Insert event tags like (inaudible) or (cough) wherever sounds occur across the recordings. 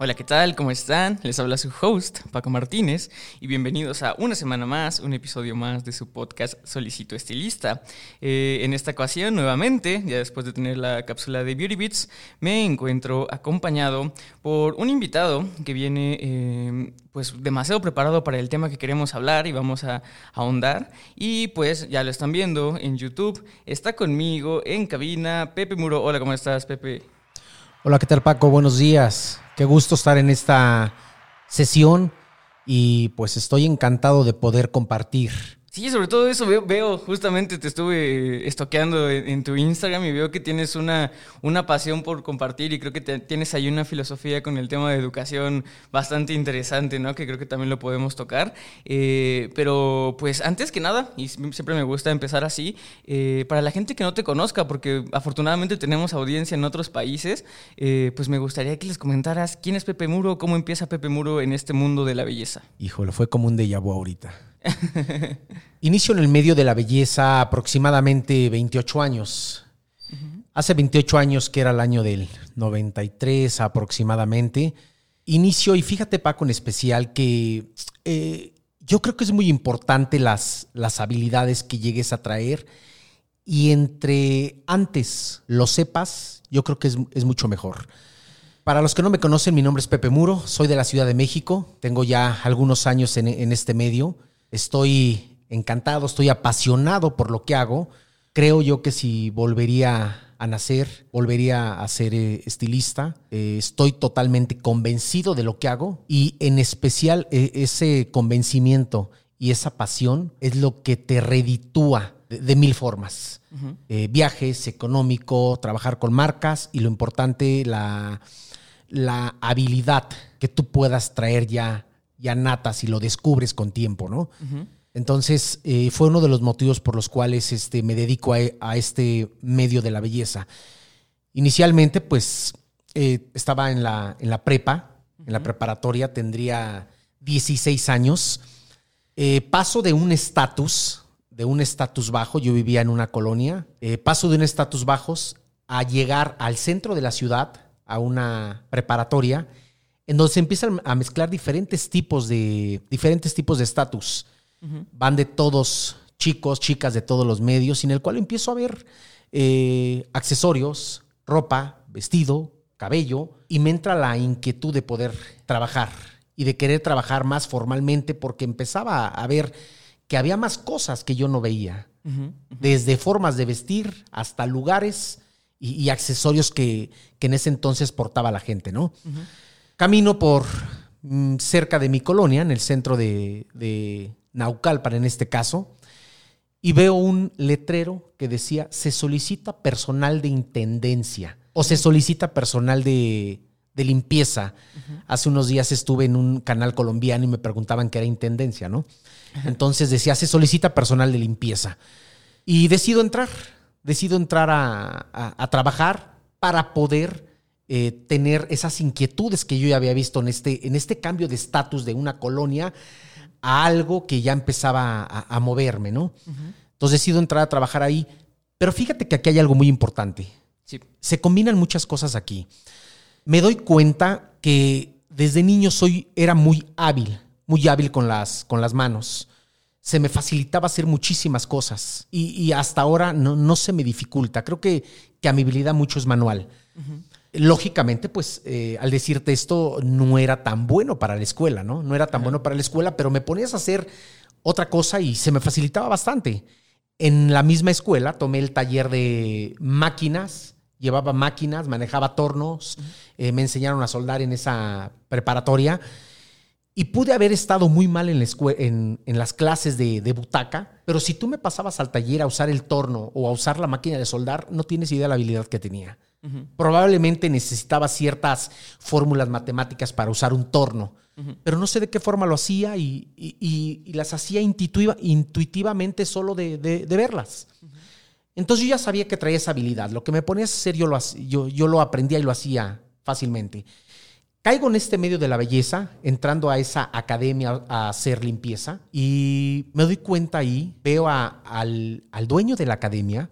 Hola, ¿qué tal? ¿Cómo están? Les habla su host, Paco Martínez, y bienvenidos a una semana más, un episodio más de su podcast Solicito Estilista. Eh, en esta ocasión, nuevamente, ya después de tener la cápsula de Beauty Beats, me encuentro acompañado por un invitado que viene eh, pues demasiado preparado para el tema que queremos hablar y vamos a, ahondar. Y pues ya lo están viendo en YouTube, está conmigo en cabina Pepe Muro. Hola, ¿cómo estás, Pepe? Hola, ¿qué tal Paco? Buenos días. Qué gusto estar en esta sesión y pues estoy encantado de poder compartir Sí, sobre todo eso veo, justamente te estuve estoqueando en, tu Instagram y veo que tienes una, una pasión por compartir y creo que tienes ahí una filosofía con el tema de educación bastante interesante, ¿no? Que creo que también lo podemos tocar. Eh, pero pues antes que nada, y siempre me gusta empezar así, eh, para la gente que no te conozca, porque afortunadamente tenemos audiencia en otros países, eh, pues me gustaría que les comentaras quién es Pepe Muro, cómo empieza Pepe Muro en este mundo de la belleza. Híjole, fue como un déjà vu ahorita. (laughs) Inicio en el medio de la belleza aproximadamente 28 años. Hace 28 años, que era el año del 93 aproximadamente, inicio, y fíjate Paco en especial, que eh, yo creo que es muy importante las, las habilidades que llegues a traer y entre antes lo sepas, yo creo que es, mucho mejor. Para los que no me conocen, mi nombre es Pepe Muro, soy de la Ciudad de México, tengo ya algunos años en, en este medio. Estoy encantado, estoy apasionado por lo que hago. Creo yo que si volvería a nacer, volvería a ser eh, estilista. Eh, estoy totalmente convencido de lo que hago y en especial eh, ese convencimiento y esa pasión es lo que te reditúa de, mil formas. viajes, económico, trabajar con marcas y lo importante, la, la habilidad que tú puedas traer ya ya natas y lo descubres con tiempo, ¿no? Entonces, eh, fue uno de los motivos por los cuales este, me dedico a, este medio de la belleza. Inicialmente, pues, eh, estaba en la, en la prepa, en la preparatoria, tendría 16 años. Eh, paso de un estatus, de un estatus bajo, yo vivía en una colonia, paso de un estatus bajos a llegar al centro de la ciudad, a una preparatoria, en donde se empiezan a mezclar diferentes tipos de diferentes tipos de estatus. Van de todos chicos, chicas de todos los medios, en el cual empiezo a ver eh, accesorios, ropa, vestido, cabello, y me entra la inquietud de poder trabajar y de querer trabajar más formalmente porque empezaba a ver que había más cosas que yo no veía, desde formas de vestir hasta lugares y, accesorios que, que, en ese entonces portaba la gente, ¿no? Camino por mm, cerca de mi colonia, en el centro de, de Naucalpan en este caso, y veo un letrero que decía, se solicita personal de intendencia o se solicita personal de, limpieza. Hace unos días estuve en un canal colombiano y me preguntaban qué era intendencia, ¿no? Entonces decía, se solicita personal de limpieza. Y decido entrar, decido entrar a trabajar para poder eh, tener esas inquietudes que yo ya había visto en este, en este cambio de estatus de una colonia a algo que ya empezaba a, moverme, ¿no? Entonces decido entrar a trabajar ahí. Pero fíjate que aquí hay algo muy importante. Se combinan muchas cosas aquí. Me doy cuenta que desde niño soy, era muy hábil, muy hábil con las, con las manos. Se me facilitaba hacer muchísimas cosas y, hasta ahora no, no, se me dificulta. Creo que, que a mi habilidad mucho es manual. Lógicamente, pues eh, al decirte esto, no era tan bueno para la escuela, ¿no? No era tan bueno para la escuela, pero me ponías a hacer otra cosa y se me facilitaba bastante. En la misma escuela tomé el taller de máquinas, llevaba máquinas, manejaba tornos, eh, me enseñaron a soldar en esa preparatoria Y pude haber estado muy mal en, la en las clases de, de butaca, pero si tú me pasabas al taller a usar el torno o a usar la máquina de soldar, no tienes idea de la habilidad que tenía. Probablemente necesitaba ciertas fórmulas matemáticas para usar un torno, pero no sé de qué forma lo hacía y, y- y- y las hacía intuitiva- intuitivamente solo de, de- de verlas. Entonces yo ya sabía que traía esa habilidad. Lo que me ponías a hacer yo lo, yo, yo lo aprendía y lo hacía fácilmente. Caigo en este medio de la belleza, entrando a esa academia a hacer limpieza y me doy cuenta ahí, veo a- al, al dueño de la academia,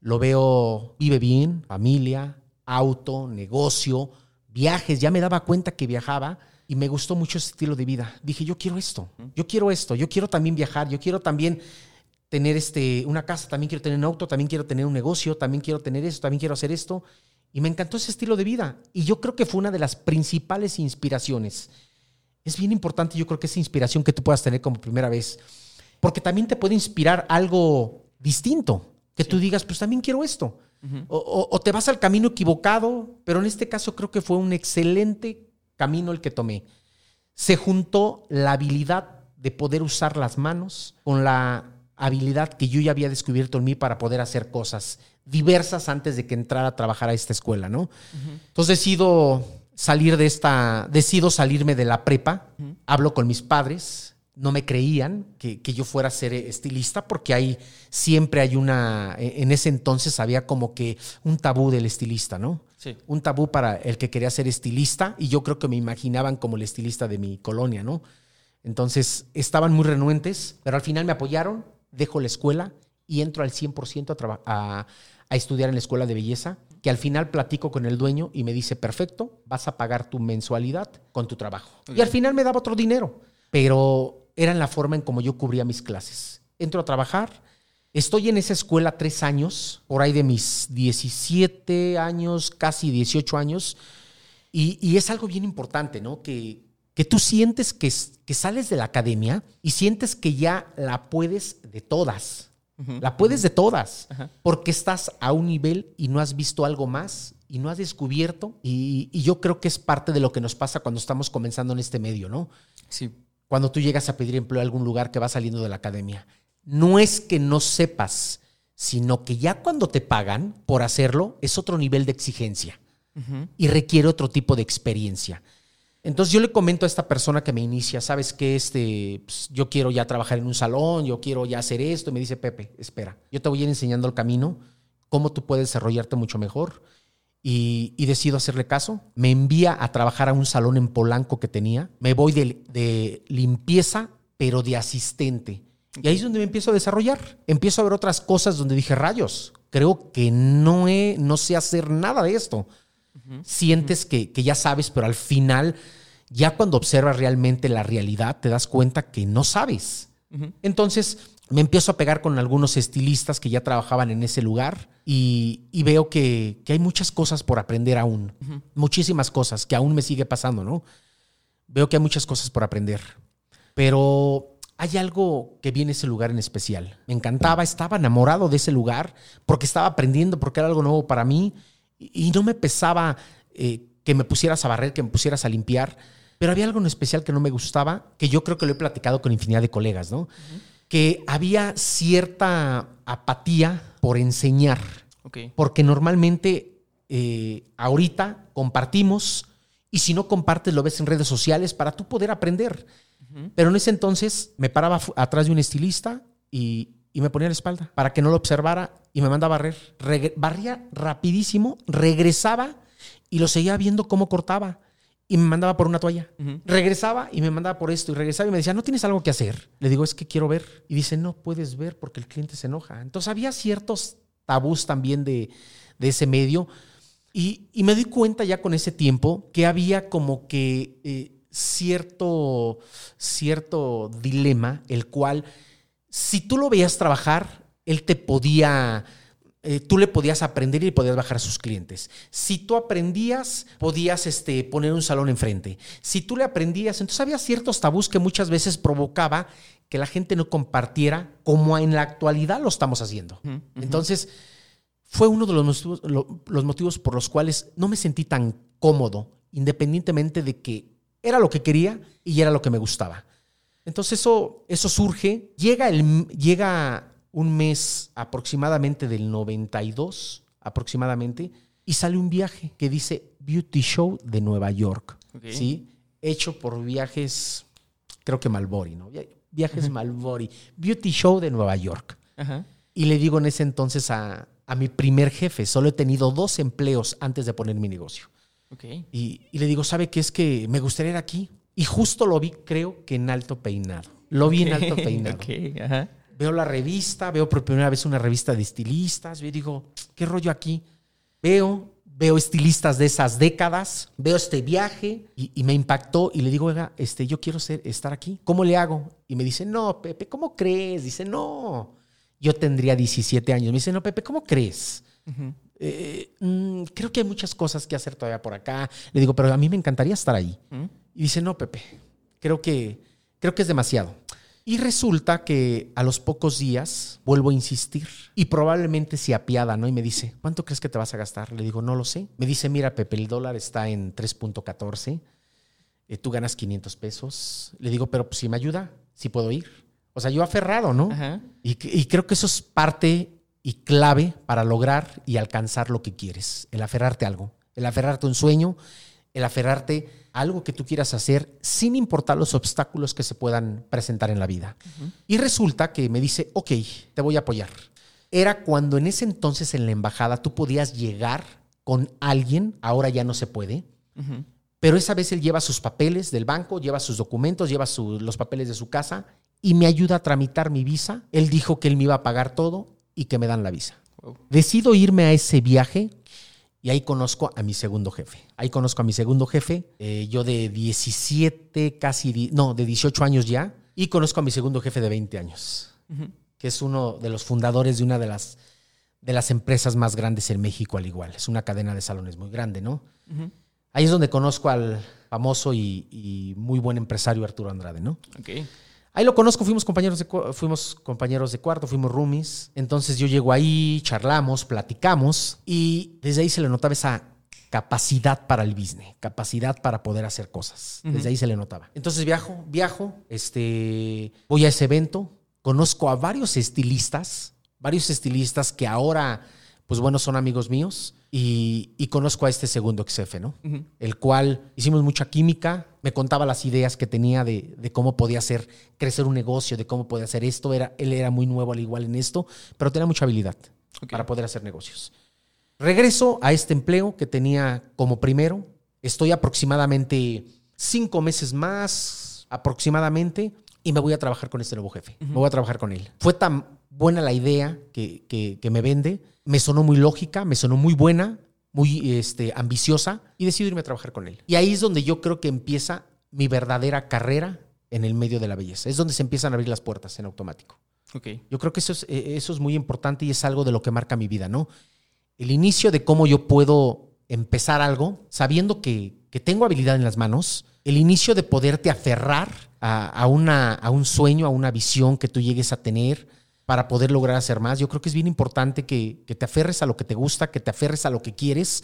lo veo, vive bien, familia, auto, negocio, viajes, ya me daba cuenta que viajaba y me gustó mucho ese estilo de vida. Dije, yo quiero esto, yo quiero esto, yo quiero también viajar, yo quiero también tener este, una casa, también quiero tener un auto, también quiero tener un negocio, también quiero tener esto, también quiero hacer esto. Y me encantó ese estilo de vida. Y yo creo que fue una de las principales inspiraciones. Es bien importante, yo creo que esa inspiración que tú puedas tener como primera vez. Porque también te puede inspirar algo distinto. Que tú digas, pues también quiero esto. o, o- o te vas al camino equivocado, pero en este caso creo que fue un excelente camino el que tomé. Se juntó la habilidad de poder usar las manos con la habilidad que yo ya había descubierto en mí para poder hacer cosas diversas antes de que entrara a trabajar a esta escuela, ¿no? Entonces decido salir de esta, decido salirme de la prepa, hablo con mis padres, no me creían que, que yo fuera a ser estilista porque hay, siempre hay una, en ese entonces había como que un tabú del estilista, ¿no? Sí. un tabú para el que quería ser estilista y yo creo que me imaginaban como el estilista de mi colonia, ¿no? Entonces estaban muy renuentes, pero al final me apoyaron, dejo la escuela y entro al 100% a, a, a estudiar en la escuela de belleza, que al final platico con el dueño y me dice, perfecto, vas a pagar tu mensualidad con tu trabajo. Y al final me daba otro dinero, pero era en la forma en como yo cubría mis clases. Entro a trabajar, Estoy en esa escuela tres años, por ahí de mis 17 años, casi 18 años, y, y es algo bien importante, ¿no? Que, que tú sientes que, que sales de la academia y sientes que ya la puedes de todas. La puedes de todas, porque estás a un nivel y no has visto algo más y no has descubierto. Y, y yo creo que es parte de lo que nos pasa cuando estamos comenzando en este medio, ¿no? Sí. Cuando tú llegas a pedir empleo a algún lugar que va saliendo de la academia. No es que no sepas, sino que ya cuando te pagan por hacerlo es otro nivel de exigencia y requiere otro tipo de experiencia. Entonces yo le comento a esta persona que me inicia, sabes que este, pues, yo quiero ya trabajar en un salón, yo quiero ya hacer esto, y me dice Pepe, espera, yo te voy a ir enseñando el camino, cómo tú puedes desarrollarte mucho mejor. Y, y decido hacerle caso. Me envía a trabajar a un salón en Polanco que tenía. Me voy de, de limpieza, pero de asistente. Y ahí es donde me empiezo a desarrollar. Empiezo a ver otras cosas donde dije, rayos, creo que no, he, no sé hacer nada de esto. Sientes que, que ya sabes, pero al final, ya cuando observas realmente la realidad, te das cuenta que no sabes. Entonces me empiezo a pegar con algunos estilistas que ya trabajaban en ese lugar y, y veo que, que hay muchas cosas por aprender aún. Muchísimas cosas que aún me sigue pasando, ¿no? Veo que hay muchas cosas por aprender. Pero hay algo que viene ese lugar en especial. Me encantaba, estaba enamorado de ese lugar porque estaba aprendiendo, porque era algo nuevo para mí y, y no me pesaba eh, que me pusieras a barrer, que me pusieras a limpiar. Pero había algo en especial que no me gustaba, que yo creo que lo he platicado con infinidad de colegas, ¿no? Que había cierta apatía por enseñar, porque normalmente eh, ahorita compartimos y si no compartes lo ves en redes sociales para tú poder aprender. Pero en ese entonces me paraba atrás de un estilista y, y me ponía la espalda para que no lo observara y me mandaba a barrer. Regre- barría rapidísimo, regresaba y lo seguía viendo cómo cortaba y me mandaba por una toalla. Regresaba y me mandaba por esto y regresaba y me decía, ¿no tienes algo que hacer? Le digo, es que quiero ver. Y dice, no puedes ver porque el cliente se enoja. Entonces había ciertos tabús también de, de ese medio. Y, y me doy cuenta ya con ese tiempo que había como que eh, cierto, cierto dilema, el cual, si tú lo veías trabajar, él te podía, eh, tú le podías aprender y podías bajar a sus clientes. Si tú aprendías, podías este, poner un salón enfrente. Si tú le aprendías, entonces había ciertos tabús que muchas veces provocaba que la gente no compartiera como en la actualidad lo estamos haciendo. Entonces, fue uno de los motivos, lo- los motivos por los cuales no me sentí tan cómodo, independientemente de que era lo que quería y era lo que me gustaba. Entonces eso, eso surge, llega, el, llega un mes aproximadamente del 92, aproximadamente, y sale un viaje que dice Beauty Show de Nueva York, ¿sí? Hecho por viajes, creo que Malbori, ¿no? Viajes Malbori, Beauty Show de Nueva York. Y le digo en ese entonces a, a, mi primer jefe, solo he tenido dos empleos antes de poner mi negocio. Y, y, le digo, ¿sabe qué es que me gustaría ir aquí? Y justo lo vi, creo que en alto peinado. Lo vi en alto (laughs) peinado. Veo la revista, veo por primera vez una revista de estilistas. Yo digo, ¿qué rollo aquí? Veo, veo estilistas de esas décadas, veo este viaje y, me impactó y le digo, oiga, este, yo quiero ser, estar aquí. ¿Cómo le hago? Y me dice, no, Pepe, ¿cómo crees? Dice, no. Yo tendría 17 años. Me dice, no, Pepe, ¿cómo crees? Eh, mm, creo que hay muchas cosas que hacer todavía por acá. Le digo, pero a mí me encantaría estar ahí. Y dice, no, Pepe, creo que, creo que es demasiado. Y resulta que a los pocos días vuelvo a insistir y probablemente se apiada, ¿no? Y me dice, ¿cuánto crees que te vas a gastar? Le digo, no lo sé. Me dice, mira, Pepe, el dólar está en 3.14, eh, tú ganas 500 pesos. Le digo, pero pues, si me ayuda, si puedo ir. O sea, yo aferrado, ¿no? Y, y creo que eso es parte y clave para lograr y alcanzar lo que quieres, el aferrarte a algo, el aferrarte a un sueño, el aferrarte a algo que tú quieras hacer sin importar los obstáculos que se puedan presentar en la vida. Y resulta que me dice, ok, te voy a apoyar. Era cuando en ese entonces en la embajada tú podías llegar con alguien, ahora ya no se puede, pero esa vez él lleva sus papeles del banco, lleva sus documentos, lleva los papeles de su casa y me ayuda a tramitar mi visa. Él dijo que él me iba a pagar todo y que me dan la visa. Decido irme a ese viaje y ahí conozco a mi segundo jefe. Ahí conozco a mi segundo jefe, eh, yo de 17, casi, no, de 18 años ya, y conozco a mi segundo jefe de 20 años, que es uno de los fundadores de una de las, de las empresas más grandes en México al igual. Es una cadena de salones muy grande, ¿no? Ahí es donde conozco al famoso y, y, muy buen empresario Arturo Andrade, ¿no? Okay. Ahí lo conozco, fuimos compañeros de, fuimos compañeros de cuarto, fuimos roomies. Entonces yo llego ahí, charlamos, platicamos y desde ahí se le notaba esa capacidad para el business, capacidad para poder hacer cosas. Desde ahí se le notaba. Entonces viajo, viajo, este, voy a ese evento, conozco a varios estilistas, varios estilistas que ahora, pues bueno, son amigos míos. Y, conozco a este segundo jefe, ¿no? El cual hicimos mucha química, me contaba las ideas que tenía de, cómo podía hacer crecer un negocio, de cómo podía hacer esto. Era, él era muy nuevo al igual en esto, pero tenía mucha habilidad para poder hacer negocios. Regreso a este empleo que tenía como primero. Estoy aproximadamente cinco meses más, aproximadamente, y me voy a trabajar con este nuevo jefe. Me voy a trabajar con él. Fue tan buena la idea que, que me vende me sonó muy lógica, me sonó muy buena, muy este, ambiciosa y decidí irme a trabajar con él. Y ahí es donde yo creo que empieza mi verdadera carrera en el medio de la belleza. Es donde se empiezan a abrir las puertas en automático. Okay. Yo creo que eso es, eh, eso es muy importante y es algo de lo que marca mi vida, ¿no? El inicio de cómo yo puedo empezar algo sabiendo que, tengo habilidad en las manos, el inicio de poderte aferrar a, una, a un sueño, a una visión que tú llegues a tener, para poder lograr hacer más. Yo creo que es bien importante que, te aferres a lo que te gusta, que te aferres a lo que quieres.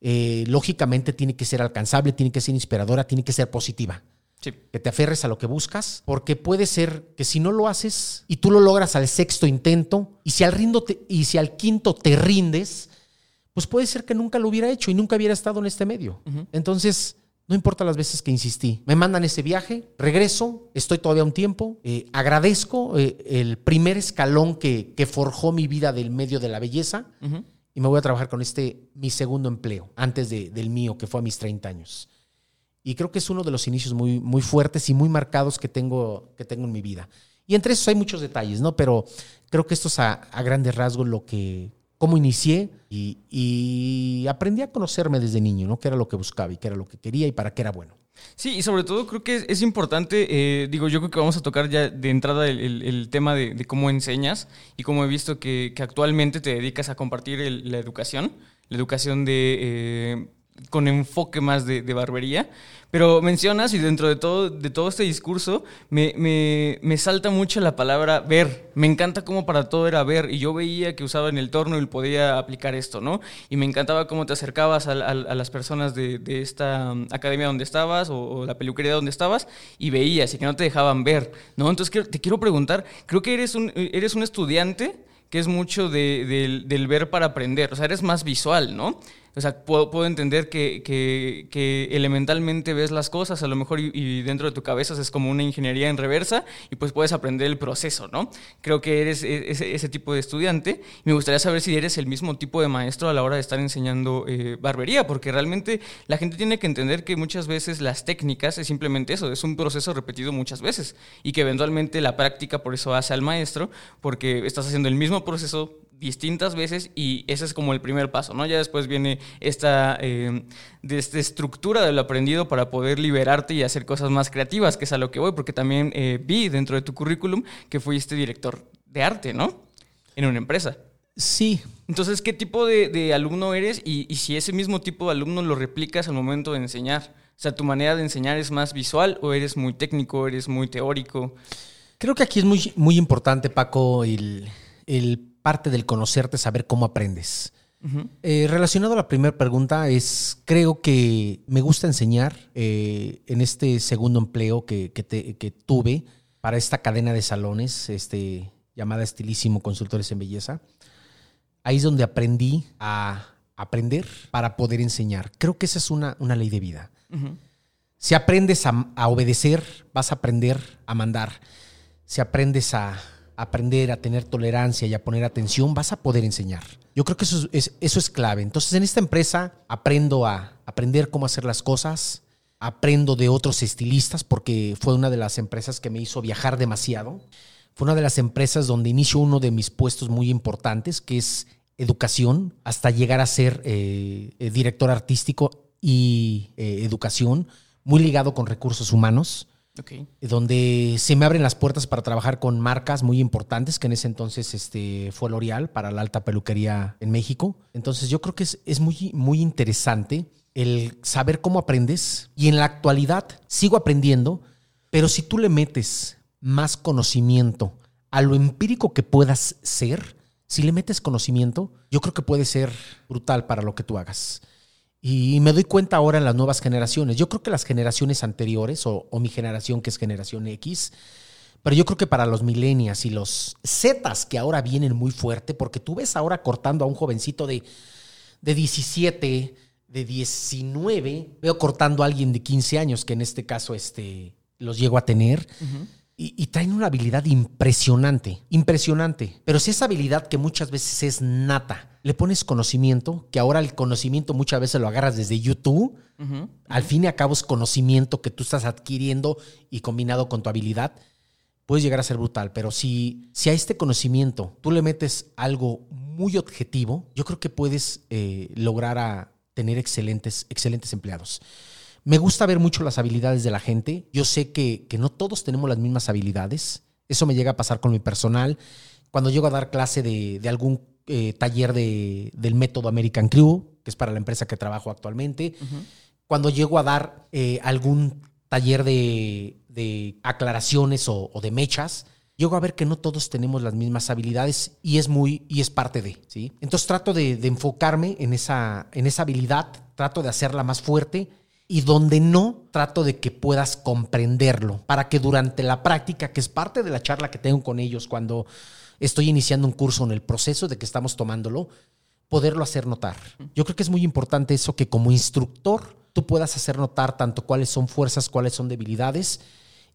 Eh, lógicamente tiene que ser alcanzable, tiene que ser inspiradora, tiene que ser positiva. Que te aferres a lo que buscas, porque puede ser que si no lo haces y tú lo logras al sexto intento, y si al, rindo y si al quinto te rindes, pues puede ser que nunca lo hubiera hecho y nunca hubiera estado en este medio. Entonces, no importa las veces que insistí. Me mandan ese viaje, regreso, estoy todavía un tiempo, eh, agradezco eh, el primer escalón que, que, forjó mi vida del medio de la belleza y me voy a trabajar con este, mi segundo empleo, antes de, del mío, que fue a mis 30 años. Y creo que es uno de los inicios muy, muy fuertes y muy marcados que tengo, que tengo en mi vida. Y entre esos hay muchos detalles, ¿no? Pero creo que esto es a, a grandes rasgos lo que, cómo inicié y, aprendí a conocerme desde niño, ¿no? Qué era lo que buscaba y qué era lo que quería y para qué era bueno. Sí, y sobre todo creo que es, importante, eh, digo, yo creo que vamos a tocar ya de entrada el, tema de, cómo enseñas y cómo he visto que, actualmente te dedicas a compartir la educación, la educación de... Eh, con enfoque más de, barbería. Pero mencionas, y dentro de todo, de todo este discurso, me, me, salta mucho la palabra ver. Me encanta cómo para todo era ver. Y yo veía que usaba en el torno y podía aplicar esto, ¿no? Y me encantaba cómo te acercabas a, las personas de, esta um, academia donde estabas o, la peluquería donde estabas y veías y que no te dejaban ver, ¿no? Entonces te quiero preguntar, creo que eres un, eres un estudiante que es mucho del, del ver para aprender. O sea, eres más visual, ¿no? O sea, puedo, entender que, que, elementalmente ves las cosas, a lo mejor y, dentro de tu cabeza es como una ingeniería en reversa y pues puedes aprender el proceso, ¿no? Creo que eres e, ese, tipo de estudiante. Me gustaría saber si eres el mismo tipo de maestro a la hora de estar enseñando eh, barbería, porque realmente la gente tiene que entender que muchas veces las técnicas es simplemente eso, es un proceso repetido muchas veces y que eventualmente la práctica por eso hace al maestro, porque estás haciendo el mismo proceso distintas veces y ese es como el primer paso, ¿no? Ya después viene esta, eh, de esta estructura de lo aprendido para poder liberarte y hacer cosas más creativas, que es a lo que voy, porque también eh, vi dentro de tu currículum que fuiste director de arte, ¿no? En una empresa. Sí. Entonces, ¿qué tipo de, alumno eres y, y, si ese mismo tipo de alumno lo replicas al momento de enseñar? O sea, ¿tu manera de enseñar es más visual o eres muy técnico, eres muy teórico? Creo que aquí es muy, muy importante, Paco, el, el parte del conocerte, saber cómo aprendes. Eh, relacionado a la primera pregunta, es creo que me gusta enseñar eh, en este segundo empleo que, tuve para esta cadena de salones, este, llamada Estilísimo Consultores en Belleza. Ahí es donde aprendí a aprender para poder enseñar. Creo que esa es una, una ley de vida. Si aprendes a obedecer, vas a aprender a mandar. Si aprendes a, aprender a tener tolerancia y a poner atención, vas a poder enseñar. Yo creo que eso es, clave. Entonces, en esta empresa aprendo a aprender cómo hacer las cosas, aprendo de otros estilistas, porque fue una de las empresas que me hizo viajar demasiado. Fue una de las empresas donde inicio uno de mis puestos muy importantes, que es educación, hasta llegar a ser eh, eh, director artístico y eh, educación, muy ligado con recursos humanos. Donde se me abren las puertas para trabajar con marcas muy importantes, que en ese entonces este, fue L'Oreal para la alta peluquería en México. Entonces yo creo que es, es muy, muy interesante el saber cómo aprendes. Y en la actualidad sigo aprendiendo, pero si tú le metes más conocimiento a lo empírico que puedas ser, si le metes conocimiento, yo creo que puede ser brutal para lo que tú hagas. Y me doy cuenta ahora en las nuevas generaciones. Yo creo que las generaciones anteriores, o, mi generación que es generación X, pero yo creo que para los millennials y los Zetas que ahora vienen muy fuerte, porque tú ves ahora cortando a un jovencito de, de 17, de 19, veo cortando a alguien de 15 años, que en este caso este, los llego a tener. Y, traen una habilidad impresionante, impresionante. Pero si esa habilidad que muchas veces es nata, le pones conocimiento, que ahora el conocimiento muchas veces lo agarras desde YouTube, al fin y al cabo es conocimiento que tú estás adquiriendo y combinado con tu habilidad, puedes llegar a ser brutal. Pero si, si a este conocimiento tú le metes algo muy objetivo, yo creo que puedes eh, lograr a tener excelentes, excelentes empleados. Me gusta ver mucho las habilidades de la gente. Yo sé que, que no todos tenemos las mismas habilidades. Eso me llega a pasar con mi personal. Cuando llego a dar clase de, de algún eh, taller de, del método American Crew, que es para la empresa que trabajo actualmente. Cuando llego a dar eh, algún taller de, de aclaraciones o, de mechas, llego a ver que no todos tenemos las mismas habilidades y es muy y es parte de, ¿sí? Entonces trato de, de, enfocarme en esa, en esa habilidad, trato de hacerla más fuerte y donde no, trato de que puedas comprenderlo para que durante la práctica, que es parte de la charla que tengo con ellos cuando estoy iniciando un curso en el proceso de que estamos tomándolo, poderlo hacer notar. Yo creo que es muy importante eso que como instructor tú puedas hacer notar tanto cuáles son fuerzas, cuáles son debilidades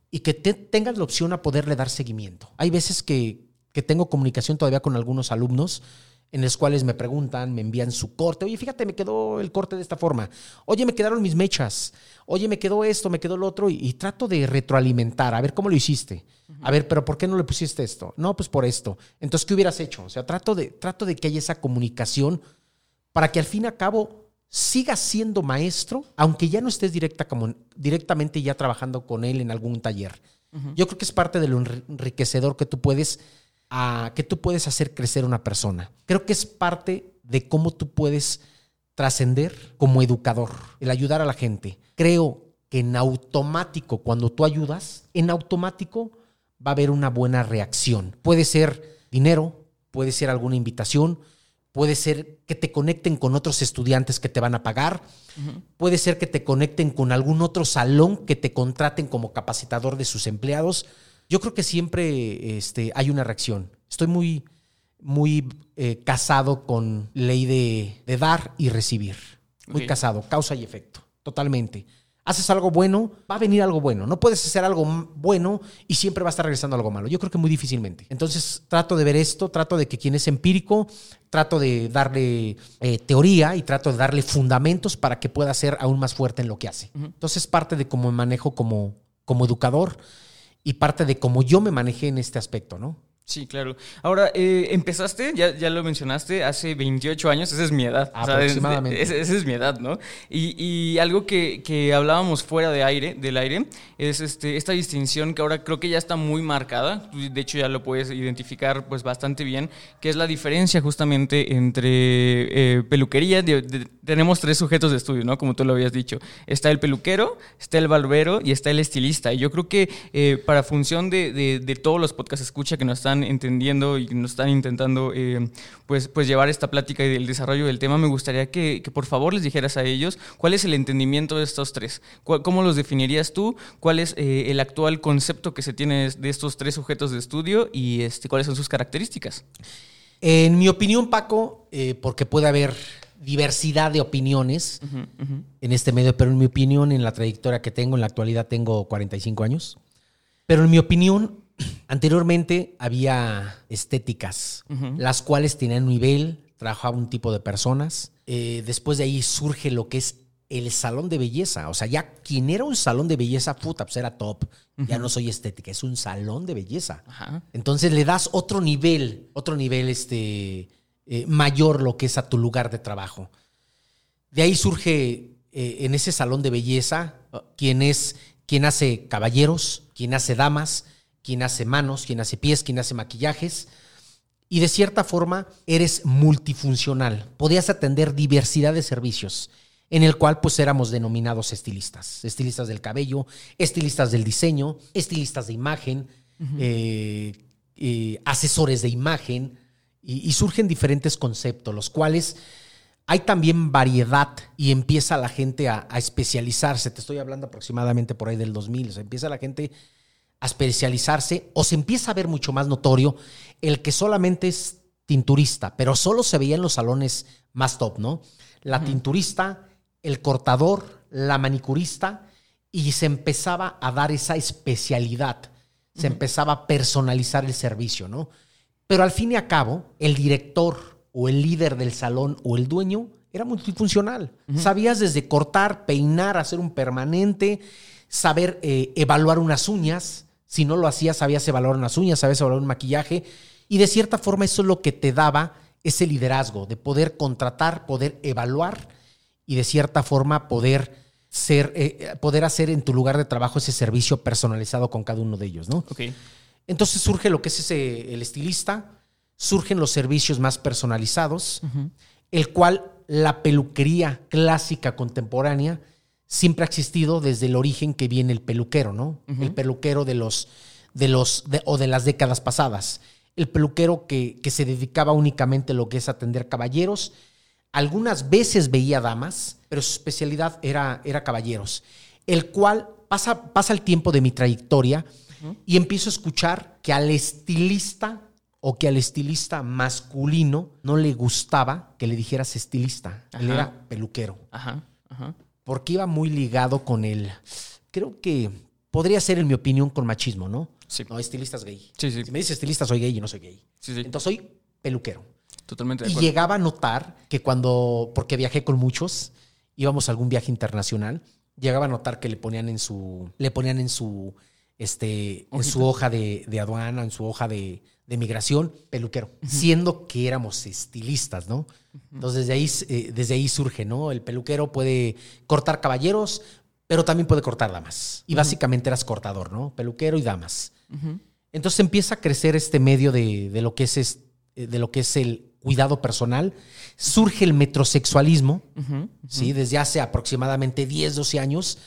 y que tengas la opción a poderle dar seguimiento. Hay veces que, que tengo comunicación todavía con algunos alumnos en los cuales me preguntan, me envían su corte. Oye, fíjate, me quedó el corte de esta forma. Oye, me quedaron mis mechas. Oye, me quedó esto, me quedó lo otro. Y, trato de retroalimentar, a ver cómo lo hiciste. A ver, pero ¿por qué no le pusiste esto? No, pues por esto. Entonces, ¿qué hubieras hecho? O sea, trato de, trato de que haya esa comunicación para que al fin y al cabo sigas siendo maestro, aunque ya no estés directa como, directamente ya trabajando con él en algún taller. Yo creo que es parte de lo enriquecedor que tú puedes a que tú puedes hacer crecer una persona. Creo que es parte de cómo tú puedes trascender como educador, el ayudar a la gente. Creo que en automático, cuando tú ayudas, en automático va a haber una buena reacción. Puede ser dinero, puede ser alguna invitación, puede ser que te conecten con otros estudiantes que te van a pagar, puede ser que te conecten con algún otro salón que te contraten como capacitador de sus empleados. Yo creo que siempre este, hay una reacción. Estoy muy, muy eh, casado con ley de, de, dar y recibir. Muy casado, causa y efecto, totalmente. Haces algo bueno, va a venir algo bueno. No puedes hacer algo bueno y siempre va a estar regresando algo malo. Yo creo que muy difícilmente. Entonces trato de ver esto, trato de que quien es empírico, trato de darle eh, teoría y trato de darle fundamentos para que pueda ser aún más fuerte en lo que hace. Entonces parte de cómo me manejo como, como educador y parte de cómo yo me manejé en este aspecto, ¿no? Sí, claro. Ahora, eh, empezaste, ya, ya lo mencionaste, hace 28 años, esa es mi edad. Aproximadamente. esa, esa es mi edad, ¿no? Y, y algo que, que hablábamos fuera de aire, del aire es este, esta distinción que ahora creo que ya está muy marcada, de hecho ya lo puedes identificar pues bastante bien, que es la diferencia justamente entre eh, peluquería, de- de- tenemos tres sujetos de estudio, ¿no? Como tú lo habías dicho. Está el peluquero, está el barbero y está el estilista. Y yo creo que eh, para función de, de- de todos los podcasts escucha que nos están entendiendo y nos están intentando eh, pues, pues llevar esta plática y del desarrollo del tema, me gustaría que, que por favor les dijeras a ellos cuál es el entendimiento de estos tres. ¿Cuál- ¿Cómo los definirías tú? ¿Cuál es eh, el actual concepto que se tiene de estos tres sujetos de estudio y este, cuáles son sus características? En mi opinión, Paco, eh, porque puede haber diversidad de opiniones en este medio, pero en mi opinión, en la trayectoria que tengo, en la actualidad tengo 45 años, pero en mi opinión, anteriormente había estéticas, las cuales tenían nivel, trabajaba un tipo de personas, eh, después de ahí surge lo que es el salón de belleza, o sea, ya quien era un salón de belleza, puta, pues era top, ya no soy estética, es un salón de belleza. Ajá. Entonces le das otro nivel, otro nivel este, eh, mayor lo que es a tu lugar de trabajo. De ahí surge eh, en ese salón de belleza quien es quien hace caballeros, quien hace damas, quien hace manos, quien hace pies, quien hace maquillajes. Y de cierta forma eres multifuncional. Podías atender diversidad de servicios, en el cual pues éramos denominados estilistas. Estilistas del cabello, estilistas del diseño, estilistas de imagen, eh, eh, asesores de imagen. Y, y surgen diferentes conceptos, los cuales hay también variedad y empieza la gente a, a especializarse. Te estoy hablando aproximadamente por ahí del 2000. O sea, empieza la gente a especializarse o se empieza a ver mucho más notorio el que solamente es tinturista, pero solo se veía en los salones más top, ¿no? La tinturista, el cortador, la manicurista y se empezaba a dar esa especialidad, se empezaba a personalizar el servicio, ¿no? Pero al fin y a cabo, el director o el líder del salón o el dueño era multifuncional. Sabías desde cortar, peinar, hacer un permanente, saber eh, evaluar unas uñas. Si no lo hacías, sabías evaluar unas uñas, sabías evaluar un maquillaje. Y de cierta forma eso es lo que te daba ese liderazgo, de poder contratar, poder evaluar y de cierta forma poder ser, eh, poder hacer en tu lugar de trabajo ese servicio personalizado con cada uno de ellos, ¿no? Ok. Entonces surge lo que es ese, el estilista, surgen los servicios más personalizados, el cual la peluquería clásica contemporánea siempre ha existido desde el origen que viene el peluquero, ¿no? El peluquero de los, de los, de- o de las décadas pasadas. El peluquero que, que se dedicaba únicamente a lo que es atender caballeros. Algunas veces veía damas, pero su especialidad era, era caballeros. El cual pasa, pasa el tiempo de mi trayectoria y empiezo a escuchar que al estilista o que al estilista masculino no le gustaba que le dijeras estilista. Él Ajá. era peluquero. Ajá. Ajá. Porque iba muy ligado con el. Creo que podría ser, en mi opinión, con machismo, ¿no? Sí. No, estilista es gay. Sí, sí. Si me dices estilista, soy gay y no soy gay. Sí, sí. Entonces soy peluquero. Totalmente de Y acuerdo. llegaba a notar que cuando, porque viajé con muchos, íbamos a algún viaje internacional, llegaba a notar que le ponían en su, le ponían en su, este, en su hoja de, de aduana, en su hoja de, de migración, peluquero, siendo que éramos estilistas, ¿no? Entonces desde ahí, eh, desde ahí surge, ¿no? El peluquero puede cortar caballeros, pero también puede cortar damas. Y básicamente eras cortador, ¿no? Peluquero y damas. Entonces empieza a crecer este medio de, de lo que es, es- eh, de lo que es el cuidado personal, surge el metrosexualismo. ¿sí? desde hace aproximadamente 10, 12 años,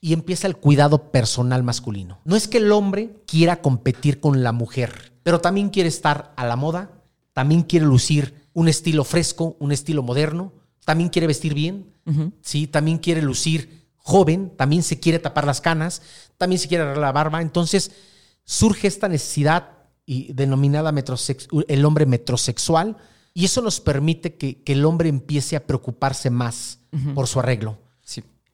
y empieza el cuidado personal masculino. No es que el hombre quiera competir con la mujer, pero también quiere estar a la moda, también quiere lucir un estilo fresco, un estilo moderno, también quiere vestir bien. ¿sí? también quiere lucir joven, también se quiere tapar las canas, también se quiere arreglar la barba. Entonces surge esta necesidad y denominada el hombre metrosexual y eso nos permite que, que el hombre empiece a preocuparse más por su arreglo.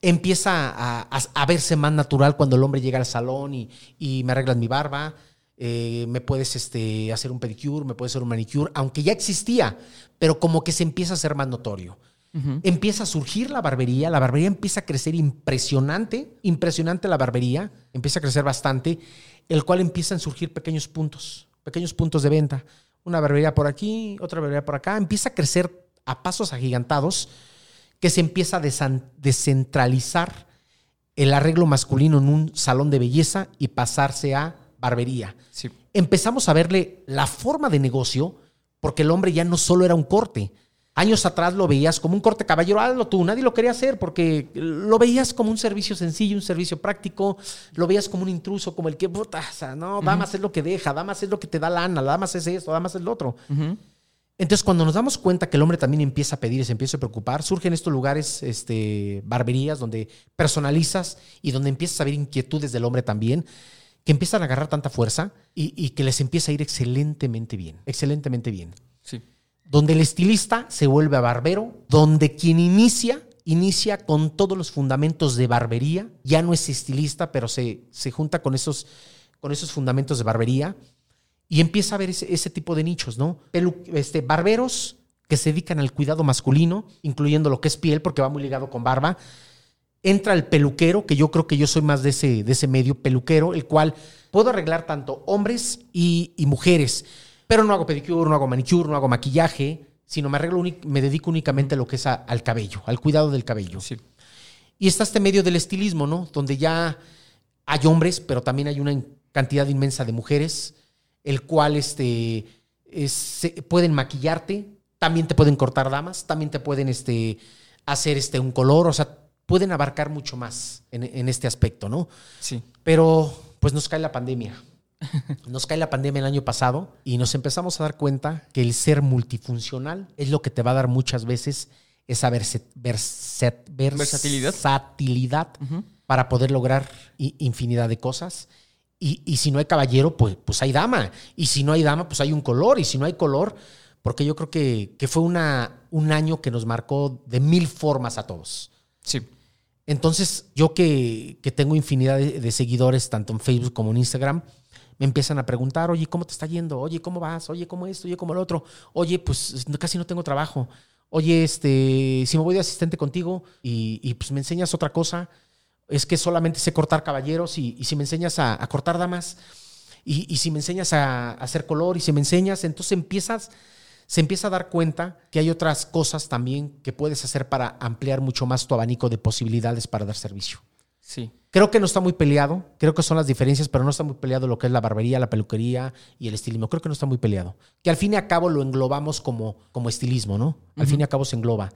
Empieza a, a- a verse más natural cuando el hombre llega al salón y, y me arreglas mi barba, eh, me puedes este, hacer un pedicure, me puedes hacer un manicure, aunque ya existía, pero como que se empieza a hacer más notorio. Empieza a surgir la barbería, la barbería empieza a crecer impresionante, impresionante la barbería, empieza a crecer bastante, el cual empiezan a surgir pequeños puntos, pequeños puntos de venta. Una barbería por aquí, otra barbería por acá, empieza a crecer a pasos agigantados que se empieza a descentralizar el arreglo masculino en un salón de belleza y pasarse a barbería Sí. empezamos a verle la forma de negocio, porque el hombre ya no solo era un corte. Años atrás lo veías como un corte caballero, hazlo tú, nadie lo quería hacer porque lo veías como un servicio sencillo, un servicio práctico, lo veías como un intruso, como el que, puta, no, damas es lo que deja, damas es lo que te da lana, damas es esto, damas es lo otro. Entonces, cuando nos damos cuenta que el hombre también empieza a pedir y se empieza a preocupar, surgen estos lugares, este, barberías, donde personalizas y donde empiezas a ver inquietudes del hombre también, que empiezan a agarrar tanta fuerza y, y que les empieza a ir excelentemente bien, excelentemente bien. Sí. Donde el estilista se vuelve a barbero, donde quien inicia, inicia con todos los fundamentos de barbería, ya no es estilista, pero se, se junta con esos, con esos fundamentos de barbería y empieza a ver ese, ese tipo de nichos, ¿no? Pelu- este, barberos que se dedican al cuidado masculino, incluyendo lo que es piel, porque va muy ligado con barba. Entra el peluquero, que yo creo que yo soy más de ese, de ese medio peluquero, el cual puedo arreglar tanto hombres y, y mujeres, pero no hago pedicure, no hago manicure, no hago maquillaje, sino me arreglo, me dedico únicamente a lo que es a- al cabello, al cuidado del cabello. Sí. Y está este medio del estilismo, ¿no? Donde ya hay hombres, pero también hay una cantidad inmensa de mujeres, el cual este, es- se- pueden maquillarte, también te pueden cortar damas, también te pueden este, hacer este, un color, o sea, pueden abarcar mucho más en, en este aspecto, ¿no? Sí. Pero pues nos cae la pandemia. (laughs) Nos cae la pandemia el año pasado y nos empezamos a dar cuenta que el ser multifuncional es lo que te va a dar muchas veces esa verse- verse- Versatilidad. versatilidad para poder lograr infinidad de cosas. Y, y si no hay caballero, pues, pues hay dama. Y si no hay dama, pues hay un color. Y si no hay color, porque yo creo que, que fue una, un año que nos marcó de mil formas a todos. Sí. Entonces, yo que, que tengo infinidad de, de seguidores, tanto en Facebook como en Instagram, me empiezan a preguntar, oye, ¿cómo te está yendo? Oye, ¿cómo vas? Oye, ¿cómo esto? Oye, ¿cómo el otro? Oye, pues casi no tengo trabajo. Oye, este, si me voy de asistente contigo y, y, pues me enseñas otra cosa, es que solamente sé cortar caballeros y, y si me enseñas a, a cortar damas y, y si me enseñas a, a hacer color y si me enseñas, entonces empiezas se empieza a dar cuenta que hay otras cosas también que puedes hacer para ampliar mucho más tu abanico de posibilidades para dar servicio. Sí. Creo que no está muy peleado, creo que son las diferencias, pero no está muy peleado lo que es la barbería, la peluquería y el estilismo. Creo que no está muy peleado. Que al fin y al cabo lo englobamos como, como estilismo, ¿no? Al fin y al cabo se engloba.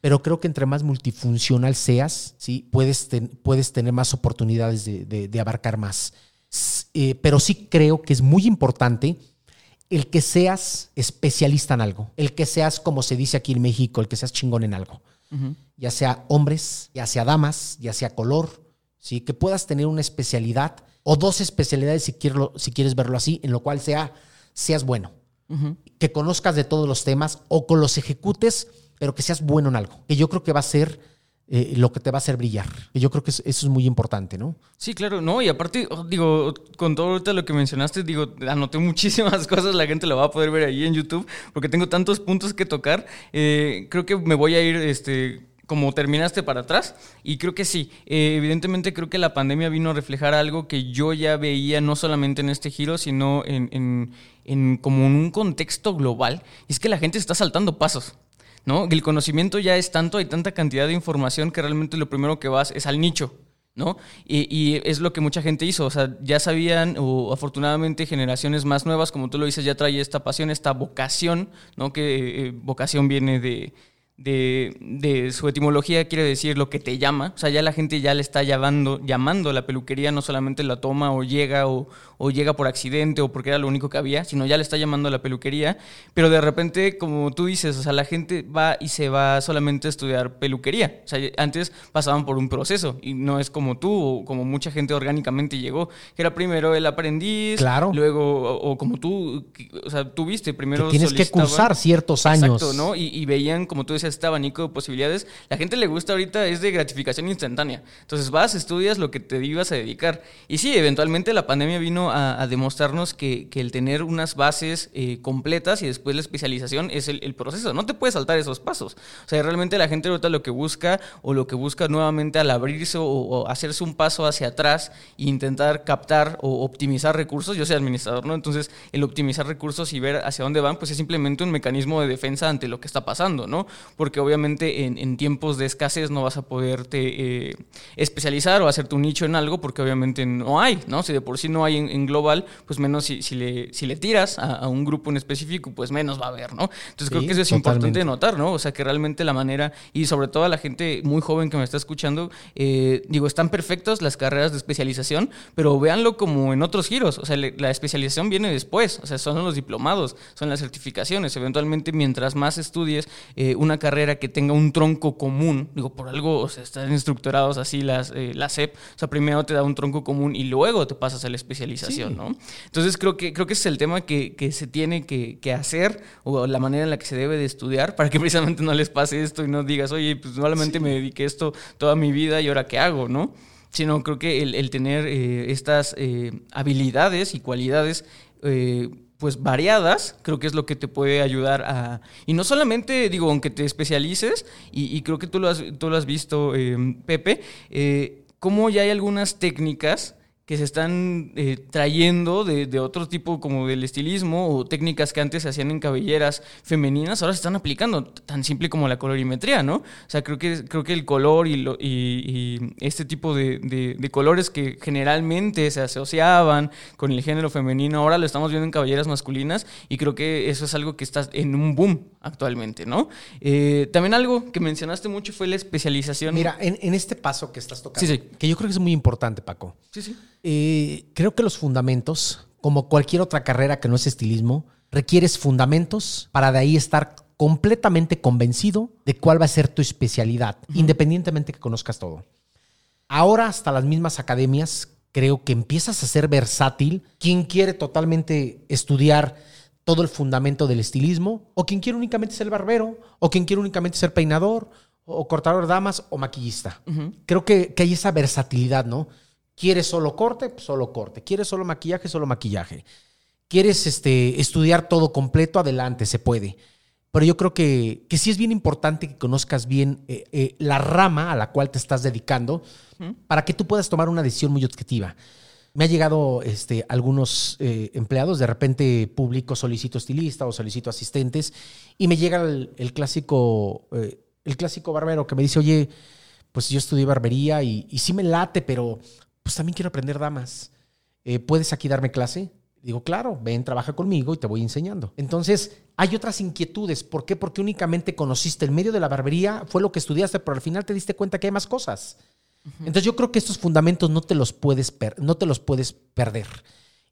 Pero creo que entre más multifuncional seas, ¿sí? puedes, ten- puedes tener más oportunidades de, de- de abarcar más. Eh, pero sí creo que es muy importante el que seas especialista en algo, el que seas, como se dice aquí en México, el que seas chingón en algo ya sea hombres, ya sea damas, ya sea color, ¿sí? que puedas tener una especialidad o dos especialidades si quieres, si quieres verlo así, en lo cual sea, seas bueno, que conozcas de todos los temas o con los ejecutes, pero que seas bueno en algo, que yo creo que va a ser eh, lo que te va a hacer brillar, que yo creo que eso, es muy importante, ¿no? Sí, claro, no, y aparte, oh, digo, con todo ahorita lo que mencionaste, digo, anoté muchísimas (laughs) cosas, la gente lo va a poder ver ahí en YouTube, porque tengo tantos puntos que tocar. Eh, creo que me voy a ir, este, como terminaste para atrás, y creo que sí, eh, evidentemente creo que la pandemia vino a reflejar algo que yo ya veía no solamente en este giro, sino en, en, en como un contexto global, y es que la gente está saltando pasos. ¿No? El conocimiento ya es tanto, hay tanta cantidad de información que realmente lo primero que vas es al nicho. ¿no? Y, y, es lo que mucha gente hizo, o sea, ya sabían, o afortunadamente generaciones más nuevas, como tú lo dices, ya trae esta pasión, esta vocación, ¿no? Que eh, vocación viene de, de, de, su etimología quiere decir lo que te llama. O sea, ya la gente ya le está llamando, llamando la peluquería, no solamente la toma o llega o, o, llega por accidente o porque era lo único que había, sino ya le está llamando a la peluquería. Pero de repente, como tú dices, o sea, la gente va y se va solamente a estudiar peluquería. O sea, antes pasaban por un proceso y no es como tú o como mucha gente orgánicamente llegó, que era primero el aprendiz, claro. luego, o, o como tú, o sea, tuviste primero. Que tienes que cursar ciertos años. Exacto, ¿no? Y, y veían, como tú decías, este abanico de posibilidades, la gente le gusta ahorita es de gratificación instantánea. Entonces vas, estudias lo que te ibas a dedicar. Y sí, eventualmente la pandemia vino a, a demostrarnos que, que, el tener unas bases eh, completas y después la especialización es el, proceso. No te puedes saltar esos pasos. O sea, realmente la gente ahorita lo que busca o lo que busca nuevamente al abrirse o, o hacerse un paso hacia atrás e intentar captar o optimizar recursos, yo soy administrador, ¿no? Entonces, el optimizar recursos y ver hacia dónde van, pues es simplemente un mecanismo de defensa ante lo que está pasando, ¿no? Porque obviamente en, en, tiempos de escasez no vas a poderte eh, especializar o hacer tu nicho en algo, porque obviamente no hay, ¿no? Si de por sí no hay en, en global, pues menos si, si, le, si le tiras a, a, un grupo en específico, pues menos va a haber, ¿no? Entonces sí, creo que eso es totalmente. importante notar, ¿no? O sea, que realmente la manera, y sobre todo a la gente muy joven que me está escuchando, eh, digo, están perfectas las carreras de especialización, pero véanlo como en otros giros, o sea, le, la especialización viene después, o sea, son los diplomados, son las certificaciones, eventualmente mientras más estudies eh, una carrera que tenga un tronco común, digo, por algo, o sea, están estructurados así las, eh, la SEP, o sea, primero te da un tronco común y luego te pasas a la especialización, sí. ¿no? Entonces creo que, creo que ese es el tema que, que se tiene que, que, hacer o la manera en la que se debe de estudiar para que (laughs) precisamente no les pase esto y no digas, oye, pues sí. me dediqué esto toda mi vida y ahora qué hago, ¿no? Sino creo que el, el tener eh, estas eh, habilidades y cualidades eh, pues variadas, creo que es lo que te puede ayudar a... Y no solamente, digo, aunque te especialices, y, y creo que tú lo has, tú lo has visto, eh, Pepe, eh, cómo ya hay algunas técnicas que se están eh, trayendo de, de, otro tipo como del estilismo o técnicas que antes se hacían en cabelleras femeninas, ahora se están aplicando, tan simple como la colorimetría, ¿no? O sea, creo que, creo que el color y, lo, y, y este tipo de, de, de, colores que generalmente se asociaban con el género femenino, ahora lo estamos viendo en cabelleras masculinas y creo que eso es algo que está en un boom actualmente, ¿no? Eh, también algo que mencionaste mucho fue la especialización. Mira, en, en este paso que estás tocando, sí, sí. que yo creo que es muy importante, Paco. Sí, sí. Eh, creo que los fundamentos, como cualquier otra carrera que no es estilismo, requieres fundamentos para de ahí estar completamente convencido de cuál va a ser tu especialidad, uh -huh. independientemente que conozcas todo. Ahora, hasta las mismas academias, creo que empiezas a ser versátil. Quien quiere totalmente estudiar todo el fundamento del estilismo, o quien quiere únicamente ser barbero, o quien quiere únicamente ser peinador, o cortador de damas, o maquillista. Uh -huh. Creo que, que hay esa versatilidad, ¿no? ¿Quieres solo corte? Solo corte. ¿Quieres solo maquillaje? Solo maquillaje. ¿Quieres este, estudiar todo completo? Adelante, se puede. Pero yo creo que, que sí es bien importante que conozcas bien eh, eh, la rama a la cual te estás dedicando para que tú puedas tomar una decisión muy objetiva. Me ha llegado este, algunos eh, empleados, de repente publico solicito estilista o solicito asistentes y me llega el, clásico, eh, el clásico barbero que me dice, oye, pues yo estudié barbería y, y sí me late, pero pues también quiero aprender damas. Eh, ¿Puedes aquí darme clase? Digo, claro, ven, trabaja conmigo y te voy enseñando. Entonces, hay otras inquietudes. ¿Por qué? Porque únicamente conociste el medio de la barbería, fue lo que estudiaste, pero al final te diste cuenta que hay más cosas. Entonces, yo creo que estos fundamentos no te los puedes, no te los puedes perder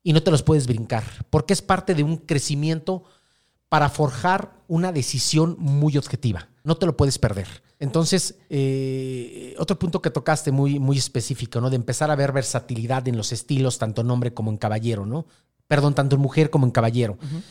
y no te los puedes brincar, porque es parte de un crecimiento para forjar una decisión muy objetiva. No te lo puedes perder. Entonces, eh, otro punto que tocaste muy, muy específico, ¿no? De empezar a ver versatilidad en los estilos, tanto en hombre como en caballero, ¿no? Perdón, tanto en mujer como en caballero. Uh -huh.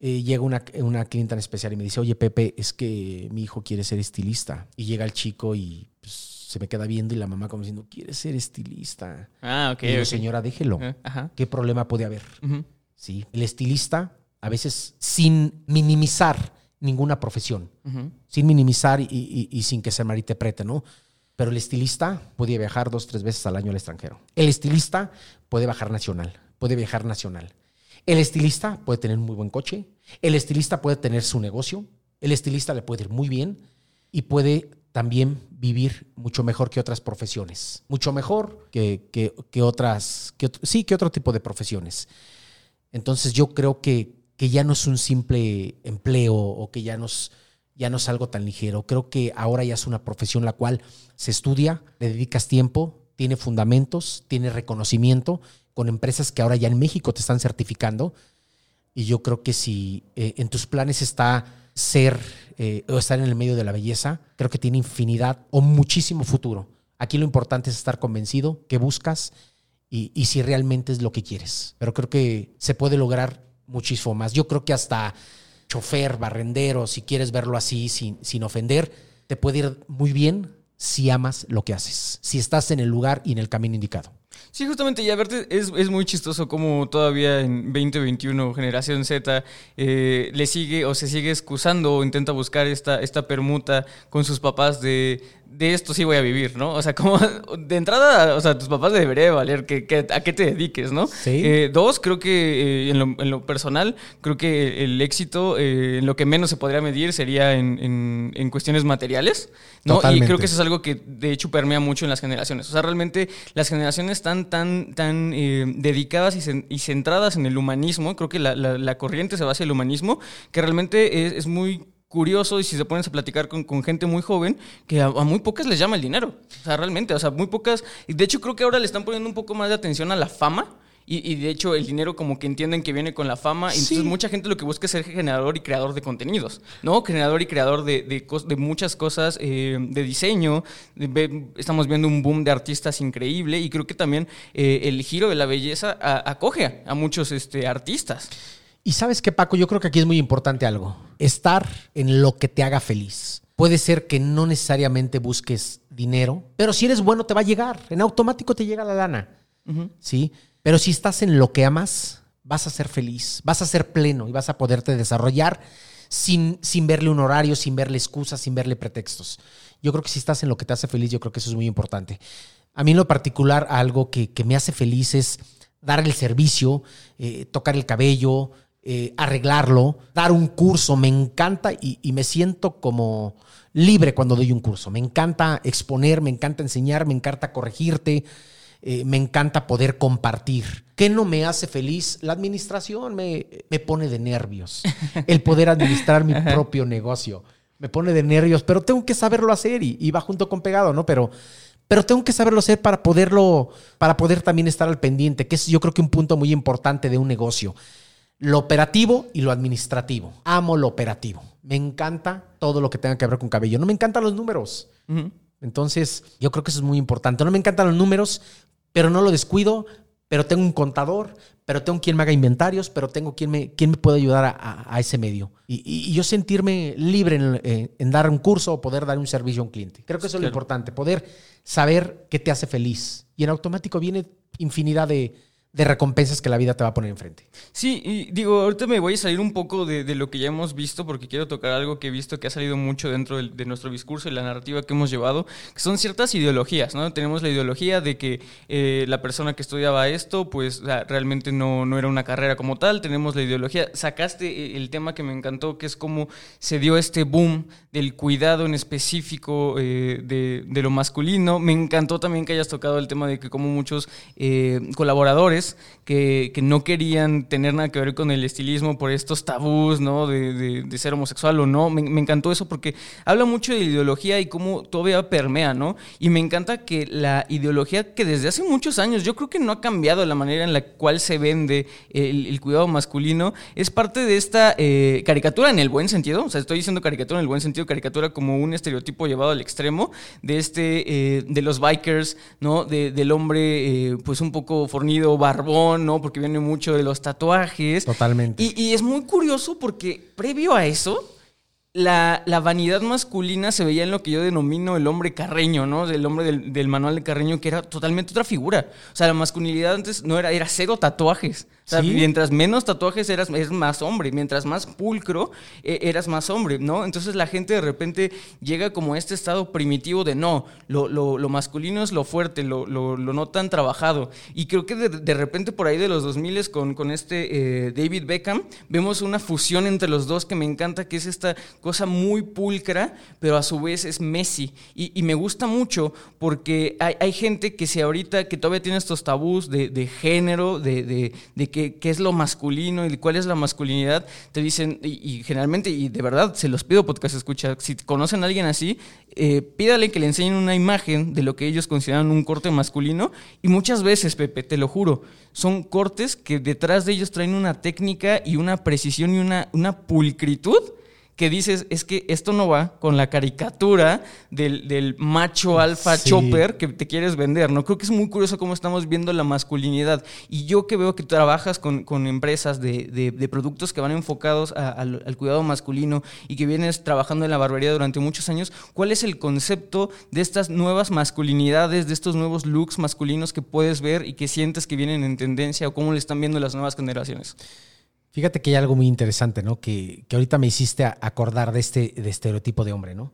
eh, llega una, una clienta en especial y me dice, oye, Pepe, es que mi hijo quiere ser estilista. Y llega el chico y pues, se me queda viendo y la mamá como diciendo, quiere ser estilista. Ah, ok. Y digo, okay. señora, déjelo. Uh -huh. ¿Qué problema puede haber? Uh -huh. Sí, el estilista, a veces sin minimizar ninguna profesión, uh -huh. sin minimizar y, y, y, sin que se malinterprete, ¿no? Pero el estilista puede viajar dos, tres veces al año al extranjero. El estilista puede bajar nacional, puede viajar nacional. El estilista puede tener un muy buen coche. El estilista puede tener su negocio. El estilista le puede ir muy bien y puede también vivir mucho mejor que otras profesiones. Mucho mejor que, que, otras, que, sí, que otro tipo de profesiones. Entonces yo creo que, que ya no es un simple empleo o que ya no, es, ya no es algo tan ligero. Creo que ahora ya es una profesión la cual se estudia, le dedicas tiempo, tiene fundamentos, tiene reconocimiento con empresas que ahora ya en México te están certificando. Y yo creo que si eh, en tus planes está ser eh, o estar en el medio de la belleza, creo que tiene infinidad o muchísimo futuro. Aquí lo importante es estar convencido que buscas y, y si realmente es lo que quieres. Pero creo que se puede lograr muchísimo más. Yo creo que hasta chofer, barrendero, si quieres verlo así, sin, sin ofender, te puede ir muy bien si amas lo que haces, si estás en el lugar y en el camino indicado. Sí, justamente, y a verte, es, es muy chistoso como todavía en 2021, generación Z, eh, le sigue o se sigue excusando o intenta buscar esta, esta permuta con sus papás de, de esto sí voy a vivir, ¿no? O sea, como de entrada, o sea, tus papás debería valer que, a qué te dediques, ¿no? Sí. Eh, dos, creo que eh, en, lo, personal, creo que el éxito, en lo que menos se podría medir sería en, en, cuestiones materiales, ¿no? Y creo que eso es algo que de hecho permea mucho en las generaciones. O sea, realmente las generaciones están tan, tan eh, dedicadas y, centradas en el humanismo, creo que la, corriente se basa en el humanismo, que realmente es, muy curioso y si se ponen a platicar con, gente muy joven, que a, muy pocas les llama el dinero. O sea, realmente, o sea, muy pocas. Y de hecho creo que ahora le están poniendo un poco más de atención a la fama y, de hecho el dinero como que entienden que viene con la fama. Y entonces mucha gente lo que busca es ser generador y creador de contenidos, ¿no? Generador y creador de, de, muchas cosas eh, de diseño. estamos viendo un boom de artistas increíble y creo que también eh, el giro de la belleza acoge a, muchos este, artistas. Y sabes qué, Paco, yo creo que aquí es muy importante algo. Estar en lo que te haga feliz. Puede ser que no necesariamente busques dinero, pero si eres bueno te va a llegar. En automático te llega la lana. ¿Sí? Pero si estás en lo que amas, vas a ser feliz, vas a ser pleno y vas a poderte desarrollar sin, sin verle un horario, sin verle excusas, sin verle pretextos. Yo creo que si estás en lo que te hace feliz, yo creo que eso es muy importante. A mí en lo particular, algo que, me hace feliz es dar el servicio, eh, tocar el cabello, eh, arreglarlo, dar un curso. Me encanta y, y, me siento como libre cuando doy un curso. Me encanta exponer, me encanta enseñar, me encanta corregirte. Eh, me encanta poder compartir. ¿Qué no me hace feliz? La administración me, me pone de nervios. El poder administrar mi (laughs) propio negocio me pone de nervios, pero tengo que saberlo hacer y, va junto con pegado, ¿no? Pero, pero tengo que saberlo hacer para poderlo, para poder también estar al pendiente, que es yo creo que un punto muy importante de un negocio. Lo operativo y lo administrativo. Amo lo operativo. Me encanta todo lo que tenga que ver con cabello. No me encantan los números. Entonces, yo creo que eso es muy importante. No me encantan los números, pero no lo descuido, pero tengo un contador, pero tengo quien me haga inventarios, pero tengo quien me, quien me puede ayudar a, ese medio. Y, yo sentirme libre eh, en, dar un curso o poder dar un servicio a un cliente. Creo que eso es lo importante, poder saber qué te hace feliz. Y en automático viene infinidad de, de recompensas que la vida te va a poner enfrente. Sí, y digo, ahorita me voy a salir un poco de, lo que ya hemos visto, porque quiero tocar algo que he visto que ha salido mucho dentro de, nuestro discurso y la narrativa que hemos llevado, que son ciertas ideologías, ¿no? Tenemos la ideología de que eh, la persona que estudiaba esto, pues realmente no, no era una carrera como tal, tenemos la ideología, sacaste eh, el tema que me encantó, que es cómo se dio este boom del cuidado en específico eh, de, lo masculino, me encantó también que hayas tocado el tema de que como muchos colaboradores, que, no querían tener nada que ver con el estilismo por estos tabús, ¿no? De, ser homosexual o no. Me, encantó eso porque habla mucho de ideología y cómo todavía permea, ¿no? Y me encanta que la ideología que desde hace muchos años, yo creo que no ha cambiado la manera en la cual se vende el, cuidado masculino, es parte de esta eh, caricatura en el buen sentido. O sea, estoy diciendo caricatura en el buen sentido, caricatura como un estereotipo llevado al extremo de este, eh, de los bikers, ¿no? del hombre, eh, pues un poco fornido, barbón, ¿no? Porque viene mucho de los tatuajes. Totalmente. Y, es muy curioso porque previo a eso, la, vanidad masculina se veía en lo que yo denomino el hombre carreño, ¿no? El hombre del, manual de Carreño, que era totalmente otra figura. O sea, la masculinidad antes no era, era cero tatuajes, O sea, Sí. mientras menos tatuajes eras, eres más hombre, mientras más pulcro eh, eras más hombre, ¿no? Entonces la gente de repente llega como a este estado primitivo de no, lo, lo- lo masculino es lo fuerte, lo, lo- lo no tan trabajado. Y creo que de, de repente por ahí de los 2000 con, con este eh, David Beckham, vemos una fusión entre los dos que me encanta, que es esta cosa muy pulcra, pero a su vez es Messi. Y, y me gusta mucho porque hay, hay gente que si ahorita, que todavía tiene estos tabús de, de género, de, de, de qué, es lo masculino y cuál es la masculinidad, te dicen, y, y generalmente, y de verdad, se los pido podcast escucha, si conocen a alguien así, eh, pídale que le enseñen una imagen de lo que ellos consideran un corte masculino. Y muchas veces, Pepe, te lo juro, son cortes que detrás de ellos traen una técnica y una precisión y una, una pulcritud que dices, es que esto no va con la caricatura del, del macho alfa Sí. chopper que te quieres vender, ¿no? Creo que es muy curioso cómo estamos viendo la masculinidad. Y yo que veo que trabajas con, con empresas de, de- de productos que van enfocados a- al, al cuidado masculino y que vienes trabajando en la barbería durante muchos años, ¿cuál es el concepto de estas nuevas masculinidades, de estos nuevos looks masculinos que puedes ver y que sientes que vienen en tendencia o cómo le están viendo las nuevas generaciones? Fíjate que hay algo muy interesante, ¿no? Que, que ahorita me hiciste acordar de este de estereotipo de hombre, ¿no?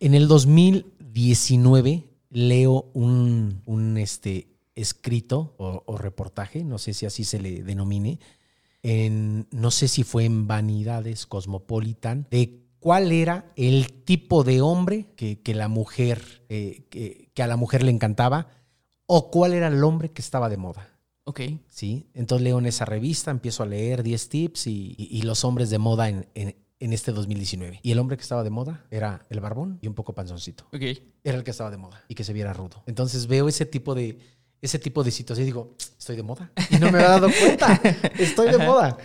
En el 2019 leo un, un, este, escrito o, o reportaje, no sé si así se le denomine, en, no sé si fue en Vanidades Cosmopolitan, de cuál era el tipo de hombre que, que la mujer, eh, que, que a la mujer le encantaba o cuál era el hombre que estaba de moda. Ok. ¿sí? Entonces leo en esa revista, empiezo a leer 10 tips y, y- y los hombres de moda en, en- en este 2019. Y el hombre que estaba de moda era el barbón y un poco panzoncito. Ok. Era el que estaba de moda y que se viera rudo. Entonces veo ese tipo de, ese tipo de situación y digo, estoy de moda. Y no me había dado cuenta, (laughs) estoy de moda.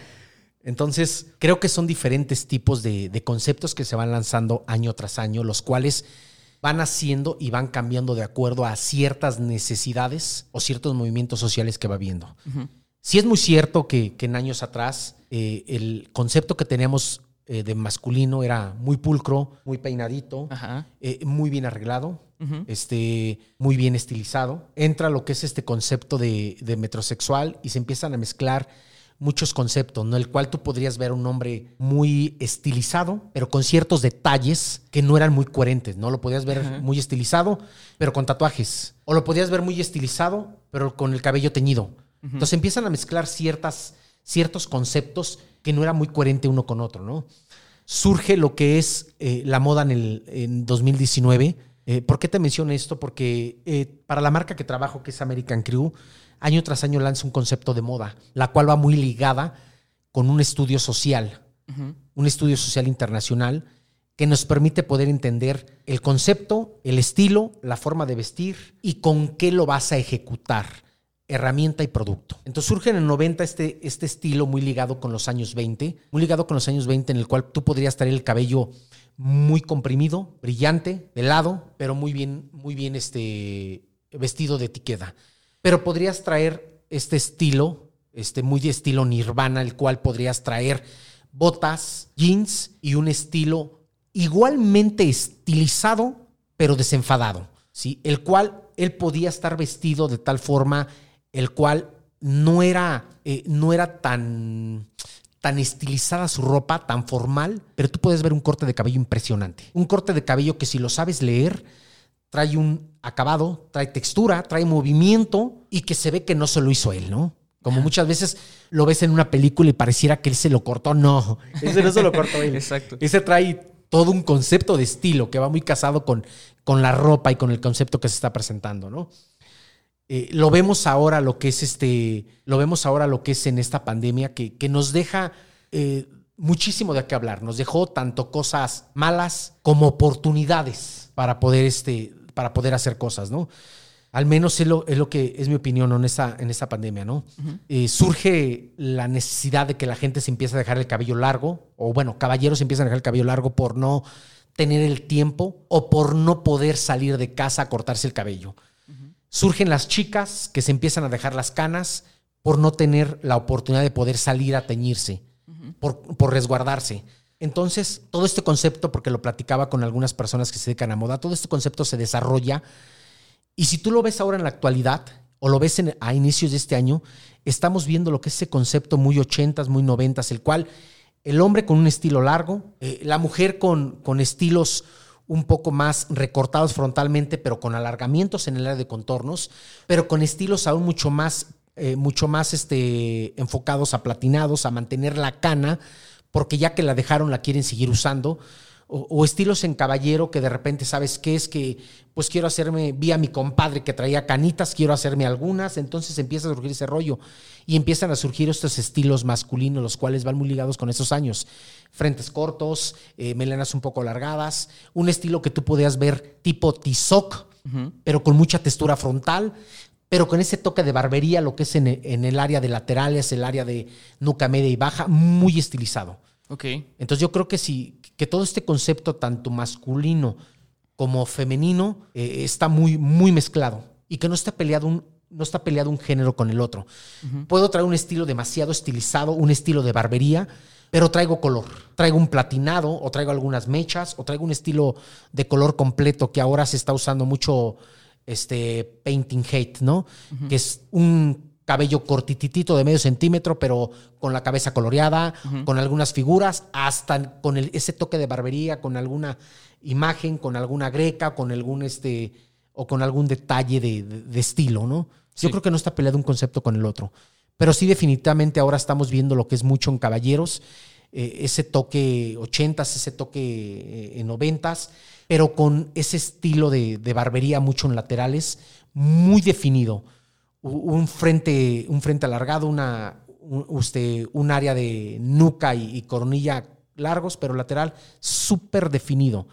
Entonces, creo que son diferentes tipos de, de conceptos que se van lanzando año tras año, los cuales van haciendo y van cambiando de acuerdo a ciertas necesidades o ciertos movimientos sociales que va viendo. Sí es muy cierto que, que en años atrás eh, el concepto que teníamos eh, de masculino era muy pulcro, muy peinadito, Ajá. eh, muy bien arreglado, este, muy bien estilizado. Entra lo que es este concepto de, de metrosexual y se empiezan a mezclar muchos conceptos, ¿no? El cual tú podrías ver un hombre muy estilizado, pero con ciertos detalles que no eran muy coherentes, ¿no? Lo podías ver muy estilizado, pero con tatuajes. O lo podías ver muy estilizado, pero con el cabello teñido. Entonces empiezan a mezclar ciertas, ciertos conceptos que no era muy coherente uno con otro, ¿no? Surge lo que es eh, la moda en, el, en 2019. Eh, ¿Por qué te menciono esto? Porque eh, para la marca que trabajo, que es American Crew, año tras año lanza un concepto de moda, la cual va muy ligada con un estudio social, Ujú. un estudio social internacional que nos permite poder entender el concepto, el estilo, la forma de vestir y con qué lo vas a ejecutar, herramienta y producto. Entonces surge en el 90 este, este estilo muy ligado con los años 20, muy ligado con los años 20 en el cual tú podrías traer el cabello muy comprimido, brillante, de lado, pero muy bien, muy bien este, vestido de etiqueta. Pero podrías traer este estilo, este muy de estilo nirvana, el cual podrías traer botas, jeans y un estilo igualmente estilizado, pero desenfadado, ¿sí? El cual él podía estar vestido de tal forma, el cual no era, eh, no era tan, tan estilizada su ropa, tan formal, pero tú puedes ver un corte de cabello impresionante. Un corte de cabello que si lo sabes leer, trae un acabado, trae textura, trae movimiento y que se ve que no se lo hizo él, ¿no? Como muchas veces lo ves en una película y pareciera que él se lo cortó. No, (laughs) ese no se lo cortó él. Exacto. Ese trae todo un concepto de estilo que va muy casado con, con la ropa y con el concepto que se está presentando, ¿no? Eh, lo vemos ahora lo que es este, lo vemos ahora lo que es en esta pandemia que, que nos deja eh, muchísimo de qué hablar. Nos dejó tanto cosas malas como oportunidades para poder este, para poder hacer cosas, ¿no? Al menos es lo, es lo que es mi opinión ¿no? en, esta, en esta pandemia, ¿no? Eh, surge la necesidad de que la gente se empiece a dejar el cabello largo, o bueno, caballeros empiezan a dejar el cabello largo por no tener el tiempo o por no poder salir de casa a cortarse el cabello. Surgen las chicas que se empiezan a dejar las canas por no tener la oportunidad de poder salir a teñirse, por, por resguardarse. Entonces, todo este concepto, porque lo platicaba con algunas personas que se dedican a moda, todo este concepto se desarrolla. Y si tú lo ves ahora en la actualidad, o lo ves a inicios de este año, estamos viendo lo que es ese concepto muy ochentas, muy noventas, el cual el hombre con un estilo largo, eh, la mujer con, con estilos un poco más recortados frontalmente, pero con alargamientos en el área de contornos, pero con estilos aún mucho más, eh, mucho más este, enfocados a platinados, a mantener la cana, porque ya que la dejaron la quieren seguir usando. O, estilos en caballero que de repente sabes qué es que pues quiero hacerme, vi a mi compadre que traía canitas, quiero hacerme algunas, entonces empieza a surgir ese rollo. Y empiezan a surgir estos estilos masculinos, los cuales van muy ligados con esos años. Frentes cortos, eh, melenas un poco alargadas, un estilo que tú podías ver tipo tizoc, pero con mucha textura frontal, pero con ese toque de barbería, lo que es en, en el área de laterales, el área de nuca media y baja, muy estilizado. Ok. Entonces yo creo que sí, que todo este concepto, tanto masculino como femenino, eh, está muy, muy mezclado y que no está peleado un, no está peleado un género con el otro. Puedo traer un estilo demasiado estilizado, un estilo de barbería, pero traigo color. Traigo un platinado, o traigo algunas mechas, o traigo un estilo de color completo que ahora se está usando mucho este painting hate, ¿no? Que es un cabello cortititito de medio centímetro, pero con la cabeza coloreada, con algunas figuras, hasta con ese toque de barbería, con alguna imagen, con alguna greca, con algún este, o con algún detalle de, estilo, ¿no? Yo creo que no está peleado un concepto con el otro. Pero sí, definitivamente ahora estamos viendo lo que es mucho en caballeros, eh, ese toque ochentas, ese toque eh, noventas, pero con ese estilo de, de barbería mucho en laterales, muy definido un frente, un frente alargado, una, un, usted, un área de nuca y, coronilla largos, pero lateral súper definido.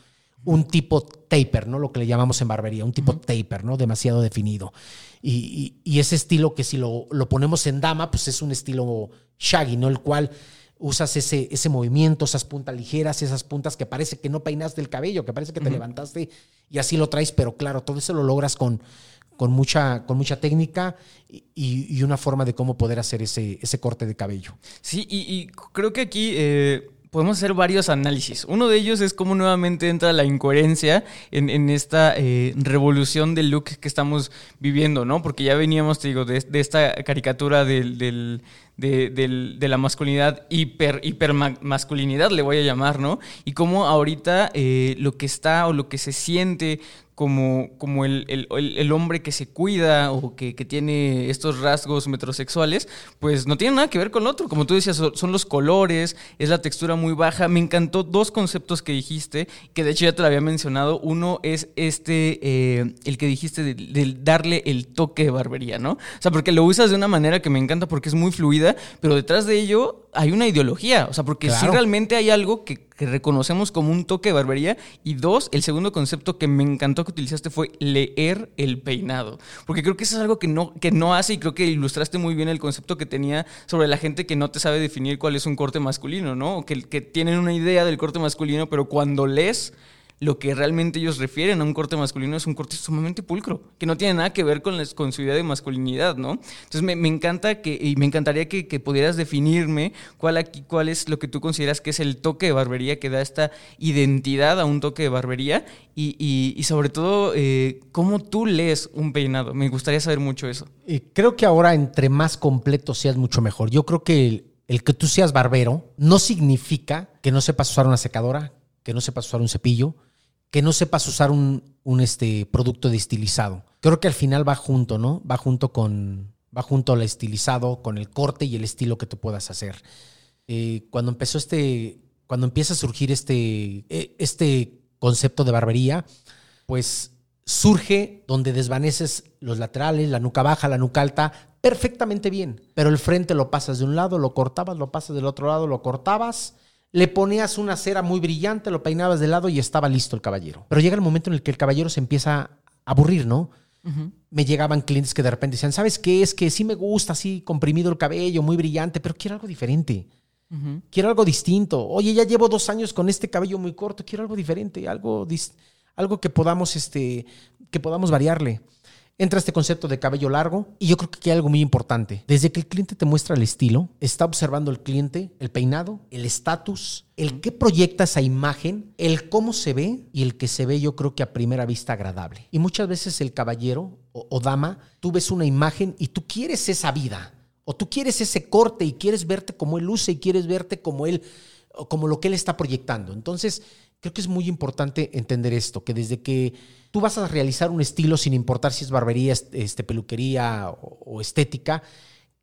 Un tipo taper, ¿no? Lo que le llamamos en barbería, un tipo taper, ¿no? Demasiado definido. Y, ese estilo que si lo, lo, ponemos en dama, pues es un estilo shaggy, ¿no? El cual usas ese, ese movimiento, esas puntas ligeras, esas puntas que parece que no peinaste el cabello, que parece que te levantaste y así lo traes, pero claro, todo eso lo logras con, con mucha, con mucha técnica y, una forma de cómo poder hacer ese, ese corte de cabello. Sí, y, creo que aquí eh, podemos hacer varios análisis. Uno de ellos es cómo nuevamente entra la incoherencia en, esta eh, revolución del look que estamos viviendo, ¿no? Porque ya veníamos, te digo, de, esta caricatura de, la masculinidad, hiper, hiper le voy a llamar, ¿no? Y cómo ahorita eh, lo que está o lo que se siente como, como el, el, hombre que se cuida o que, que, tiene estos rasgos metrosexuales, pues no tiene nada que ver con lo otro. Como tú decías, son los colores, es la textura muy baja. Me encantó dos conceptos que dijiste, que de hecho ya te lo había mencionado. Uno es este, eh, el que dijiste de, darle el toque de barbería, ¿no? O sea, porque lo usas de una manera que me encanta porque es muy fluida, pero detrás de ello hay una ideología. O sea, porque si realmente hay algo que que reconocemos como un toque de barbería. Y dos, el segundo concepto que me encantó que utilizaste fue leer el peinado. Porque creo que eso es algo que no, que no hace y creo que ilustraste muy bien el concepto que tenía sobre la gente que no te sabe definir cuál es un corte masculino, ¿no? Que, que tienen una idea del corte masculino, pero cuando lees lo que realmente ellos refieren a un corte masculino es un corte sumamente pulcro, que no tiene nada que ver con, con su idea de masculinidad, ¿no? Entonces me, encanta que, y me encantaría que, pudieras definirme cuál, aquí, cuál es lo que tú consideras que es el toque de barbería que da esta identidad a un toque de barbería y, sobre todo eh, cómo tú lees un peinado. Me gustaría saber mucho eso. creo que ahora entre más completo seas mucho mejor. Yo creo que el, el que tú seas barbero no significa que no sepas usar una secadora, que no sepas usar un cepillo, que no sepas usar un, este, producto de estilizado. Creo que al final va junto, ¿no? Va junto con, va junto al estilizado, con el corte y el estilo que tú puedas hacer. Eh, cuando empezó este, cuando empieza a surgir este, e, este concepto de barbería, pues surge donde desvaneces los laterales, la nuca baja, la nuca alta, perfectamente bien. Pero el frente lo pasas de un lado, lo cortabas, lo pasas del otro lado, lo cortabas le ponías una cera muy brillante, lo peinabas de lado y estaba listo el caballero. Pero llega el momento en el que el caballero se empieza a aburrir, ¿no? Me llegaban clientes que de repente decían, ¿sabes qué? Es que sí me gusta así comprimido el cabello, muy brillante, pero quiero algo diferente. Quiero algo distinto. Oye, ya llevo dos años con este cabello muy corto, quiero algo diferente, algo, algo que podamos, este, que podamos variarle. Entra este concepto de cabello largo y yo creo que hay algo muy importante. Desde que el cliente te muestra el estilo, está observando el cliente, el peinado, el estatus, el qué proyecta esa imagen, el cómo se ve y el que se ve yo creo que a primera vista agradable. Y muchas veces el caballero o, o dama, tú ves una imagen y tú quieres esa vida o tú quieres ese corte y quieres verte como él luce y quieres verte como él como lo que él está proyectando. Entonces, creo que es muy importante entender esto, que desde que tú vas a realizar un estilo, sin importar si es barbería, este, peluquería o, estética,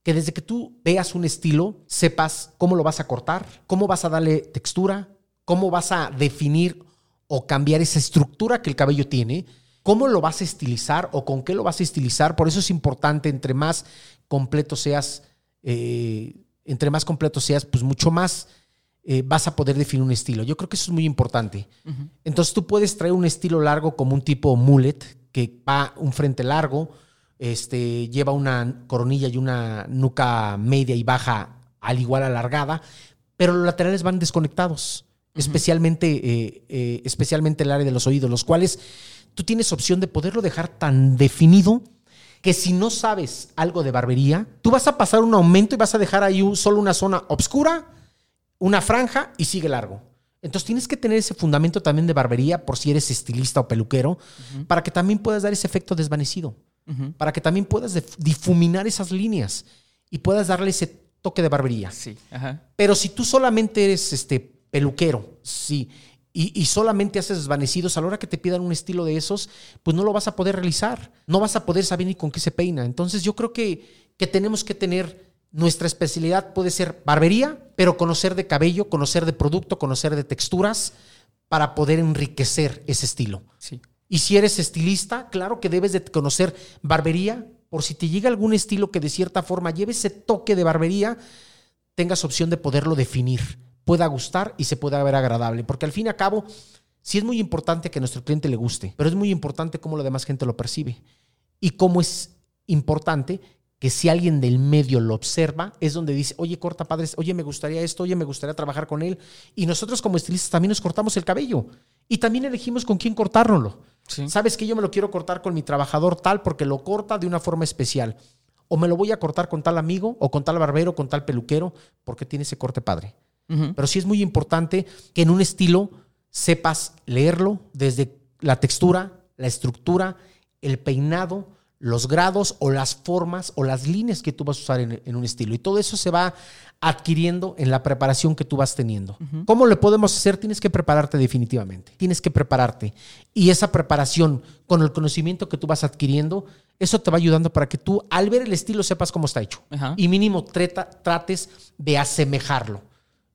que desde que tú veas un estilo, sepas cómo lo vas a cortar, cómo vas a darle textura, cómo vas a definir o cambiar esa estructura que el cabello tiene, cómo lo vas a estilizar o con qué lo vas a estilizar. Por eso es importante, entre más completo seas, eh, entre más completo seas, pues mucho más eh, vas a poder definir un estilo. Yo creo que eso es muy importante. Entonces tú puedes traer un estilo largo como un tipo mullet, que va un frente largo, este, lleva una coronilla y una nuca media y baja al igual alargada, pero los laterales van desconectados, especialmente, eh, eh, especialmente el área de los oídos, los cuales tú tienes opción de poderlo dejar tan definido que si no sabes algo de barbería, tú vas a pasar un aumento y vas a dejar ahí solo una zona oscura una franja y sigue largo. Entonces tienes que tener ese fundamento también de barbería por si eres estilista o peluquero, para que también puedas dar ese efecto desvanecido, para que también puedas difuminar esas líneas y puedas darle ese toque de barbería. Sí. Pero si tú solamente eres este peluquero, sí, y, y, solamente haces desvanecidos, a la hora que te pidan un estilo de esos, pues no lo vas a poder realizar, no vas a poder saber ni con qué se peina. Entonces yo creo que, que tenemos que tener nuestra especialidad puede ser barbería, pero conocer de cabello, conocer de producto, conocer de texturas para poder enriquecer ese estilo. Sí. Y si eres estilista, claro que debes de conocer barbería, por si te llega algún estilo que de cierta forma lleve ese toque de barbería, tengas opción de poderlo definir, pueda gustar y se pueda ver agradable, porque al fin y al cabo, sí es muy importante que a nuestro cliente le guste, pero es muy importante cómo la demás gente lo percibe y cómo es importante que si alguien del medio lo observa, es donde dice, oye, corta padres, oye, me gustaría esto, oye, me gustaría trabajar con él. Y nosotros como estilistas también nos cortamos el cabello y también elegimos con quién cortárnoslo. Sabes que yo me lo quiero cortar con mi trabajador tal porque lo corta de una forma especial. O me lo voy a cortar con tal amigo o con tal barbero, con tal peluquero, porque tiene ese corte padre. Pero sí es muy importante que en un estilo sepas leerlo desde la textura, la estructura, el peinado, los grados o las formas o las líneas que tú vas a usar en, un estilo. Y todo eso se va adquiriendo en la preparación que tú vas teniendo. ¿Cómo lo podemos hacer? Tienes que prepararte definitivamente. Tienes que prepararte. Y esa preparación con el conocimiento que tú vas adquiriendo, eso te va ayudando para que tú al ver el estilo sepas cómo está hecho. Y mínimo trates de asemejarlo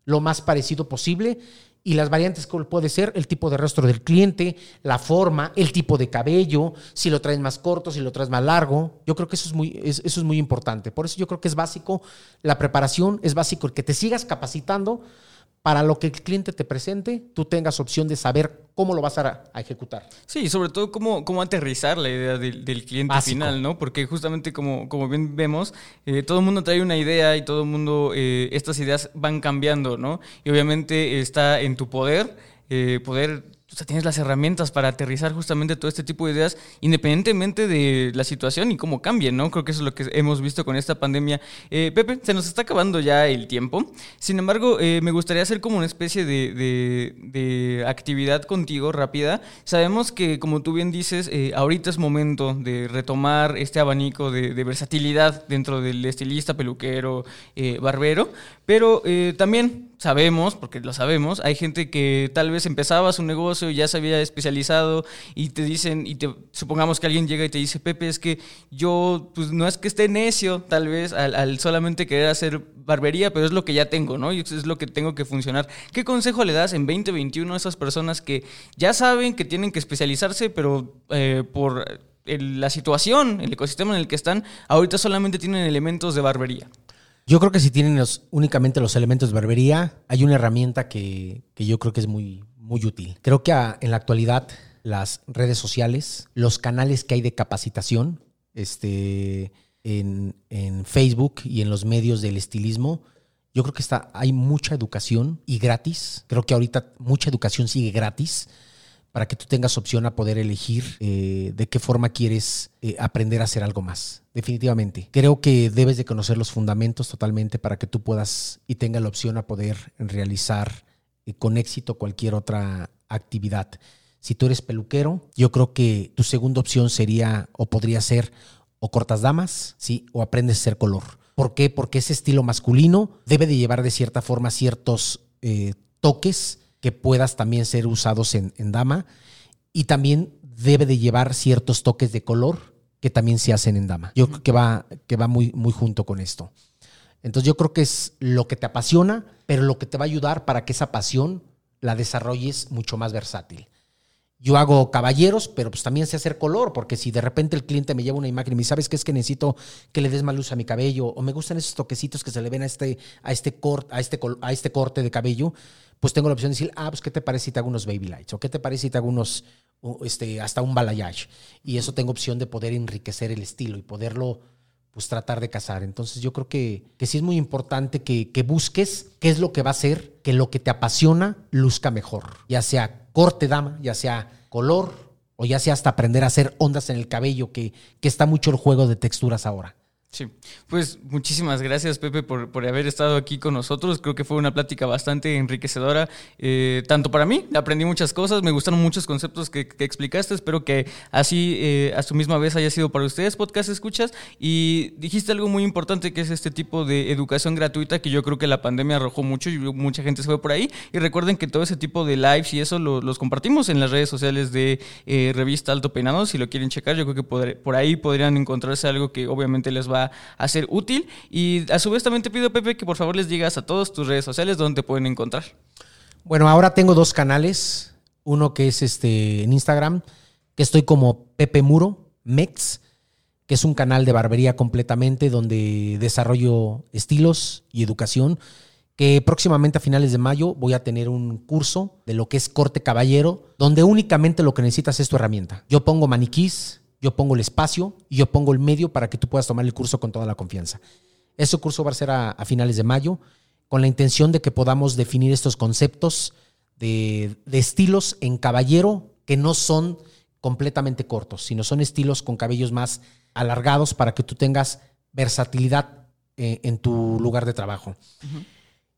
lo más parecido posible y las variantes que puede ser el tipo de rostro del cliente, la forma, el tipo de cabello, si lo traes más corto, si lo traes más largo. Yo creo que eso es muy, eso es muy importante. Por eso yo creo que es básico la preparación, es básico el que te sigas capacitando para lo que el cliente te presente, tú tengas opción de saber cómo lo vas a, ejecutar. Sí, sobre todo cómo, cómo aterrizar la idea del, cliente final, ¿no? Porque justamente como, como bien vemos, eh, todo el mundo trae una idea y todo el mundo, eh, estas ideas van cambiando, ¿no? Y obviamente está en tu poder eh, poder sea, tienes las herramientas para aterrizar justamente todo este tipo de ideas, independientemente de la situación y cómo cambien, ¿no? Creo que eso es lo que hemos visto con esta pandemia. Eh, Pepe, se nos está acabando ya el tiempo. Sin embargo, eh, me gustaría hacer como una especie de, actividad contigo rápida. Sabemos que, como tú bien dices, eh, ahorita es momento de retomar este abanico de, versatilidad dentro del estilista, peluquero, barbero, pero también sabemos, porque lo sabemos, hay gente que tal vez empezaba su negocio, ya se había especializado y te dicen, y te, supongamos que alguien llega y te dice, Pepe, es que yo, pues no es que esté necio tal vez al, solamente querer hacer barbería, pero es lo que ya tengo, ¿no? Y es lo que tengo que funcionar. ¿Qué consejo le das en 2021 a esas personas que ya saben que tienen que especializarse, pero eh, por la situación, el ecosistema en el que están, ahorita solamente tienen elementos de barbería? Yo creo que si tienen únicamente los elementos de barbería, hay una herramienta que, yo creo que es muy, muy útil. Creo que en la actualidad las redes sociales, los canales que hay de capacitación, este, en, Facebook y en los medios del estilismo, yo creo que está, hay mucha educación y gratis. Creo que ahorita mucha educación sigue gratis para que tú tengas opción a poder elegir eh, de qué forma quieres eh, aprender a hacer algo más. Definitivamente. Creo que debes de conocer los fundamentos totalmente para que tú puedas y tengas la opción a poder realizar eh, con éxito cualquier otra actividad. Si tú eres peluquero, yo creo que tu segunda opción sería o podría ser o cortas damas, ¿sí? O aprendes a hacer color. ¿Por qué? Porque ese estilo masculino debe de llevar de cierta forma ciertos toques que puedas también ser usados en, dama y también debe de llevar ciertos toques de color que también se hacen en dama. Yo creo que va, que va muy, muy junto con esto. Entonces yo creo que es lo que te apasiona, pero lo que te va a ayudar para que esa pasión la desarrolles mucho más versátil. Yo hago caballeros, pero pues también sé hacer color, porque si de repente el cliente me lleva una imagen y me dice, ¿sabes qué es que necesito que le des más luz a mi cabello? O me gustan esos toquecitos que se le ven a este, a este, corte, a este, a este corte de cabello, pues tengo la opción de decir, ah, pues ¿qué te parece si te hago unos baby lights? ¿O qué te parece si te hago unos, este, hasta un balayage? Y eso tengo opción de poder enriquecer el estilo y poderlo, pues tratar de casar. Entonces yo creo que, que sí es muy importante que, que busques qué es lo que va a hacer que lo que te apasiona luzca mejor. Ya sea corte dama, ya sea color o ya sea hasta aprender a hacer ondas en el cabello, que, que está mucho el juego de texturas ahora. Sí, pues muchísimas gracias Pepe por, por, haber estado aquí con nosotros. Creo que fue una plática bastante enriquecedora, eh, tanto para mí, aprendí muchas cosas, me gustaron muchos conceptos que, explicaste, espero que así eh, a su misma vez haya sido para ustedes, podcast escuchas, y dijiste algo muy importante que es este tipo de educación gratuita que yo creo que la pandemia arrojó mucho y mucha gente se fue por ahí, y recuerden que todo ese tipo de lives y eso los compartimos en las redes sociales de eh, revista Alto Peinado, si lo quieren checar, yo creo que por ahí podrían encontrarse algo que obviamente les va a ser útil. Y a su vez también te pido, Pepe, que por favor les digas a todos tus redes sociales donde te pueden encontrar. Bueno, ahora tengo dos canales. Uno que es este en Instagram, que estoy como Pepe Muro, Mex, que es un canal de barbería completamente donde desarrollo estilos y educación que próximamente a finales de mayo voy a tener un curso de lo que es corte caballero, donde únicamente lo que necesitas es tu herramienta. Yo pongo maniquís, yo pongo el espacio y yo pongo el medio para que tú puedas tomar el curso con toda la confianza. Ese curso va a ser a, finales de mayo con la intención de que podamos definir estos conceptos de, estilos en caballero que no son completamente cortos, sino son estilos con cabellos más alargados para que tú tengas versatilidad eh, en tu lugar de trabajo.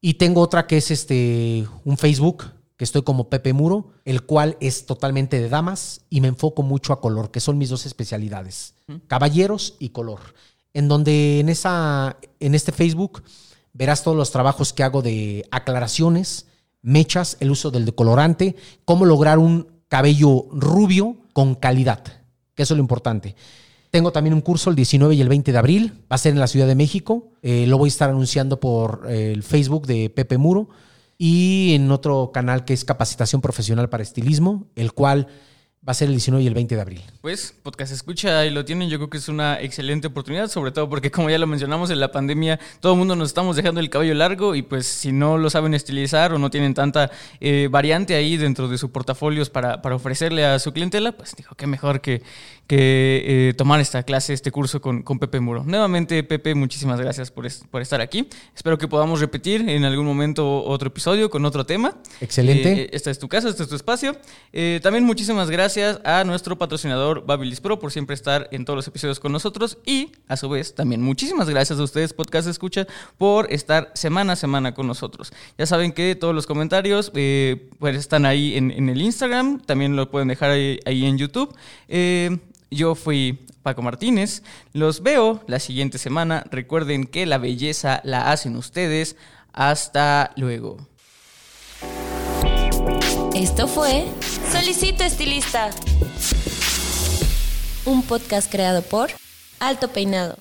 Y tengo otra que es este un Facebook que estoy como Pepe Muro, el cual es totalmente de damas y me enfoco mucho a color, que son mis dos especialidades, caballeros y color. En donde en, esa, en este Facebook verás todos los trabajos que hago de aclaraciones, mechas, el uso del decolorante, cómo lograr un cabello rubio con calidad, que eso es lo importante. Tengo también un curso el 19 y el 20 de abril, va a ser en la Ciudad de México, eh, lo voy a estar anunciando por eh, el Facebook de Pepe Muro y en otro canal que es Capacitación Profesional para Estilismo, el cual va a ser el 19 y el 20 de abril. Pues podcast escucha y lo tienen, yo creo que es una excelente oportunidad, sobre todo porque como ya lo mencionamos en la pandemia, todo el mundo nos estamos dejando el cabello largo y pues si no lo saben estilizar o no tienen tanta eh, variante ahí dentro de sus portafolios para, para, ofrecerle a su clientela, pues dijo que mejor que, que eh, tomar esta clase, este curso con, con, Pepe Muro. Nuevamente, Pepe, muchísimas gracias por, por, estar aquí. Espero que podamos repetir en algún momento otro episodio con otro tema. Excelente. Eh, esta es tu casa, este es tu espacio. también muchísimas gracias a nuestro patrocinador Babilis Pro por siempre estar en todos los episodios con nosotros y a su vez también muchísimas gracias a ustedes Podcast Escucha por estar semana a semana con nosotros. Ya saben que todos los comentarios eh, pues están ahí en, el Instagram, también lo pueden dejar ahí, en YouTube. Yo fui Paco Martínez. Los veo la siguiente semana. Recuerden que la belleza la hacen ustedes. Hasta luego. Esto fue Solicito Estilista, un podcast creado por Alto Peinado.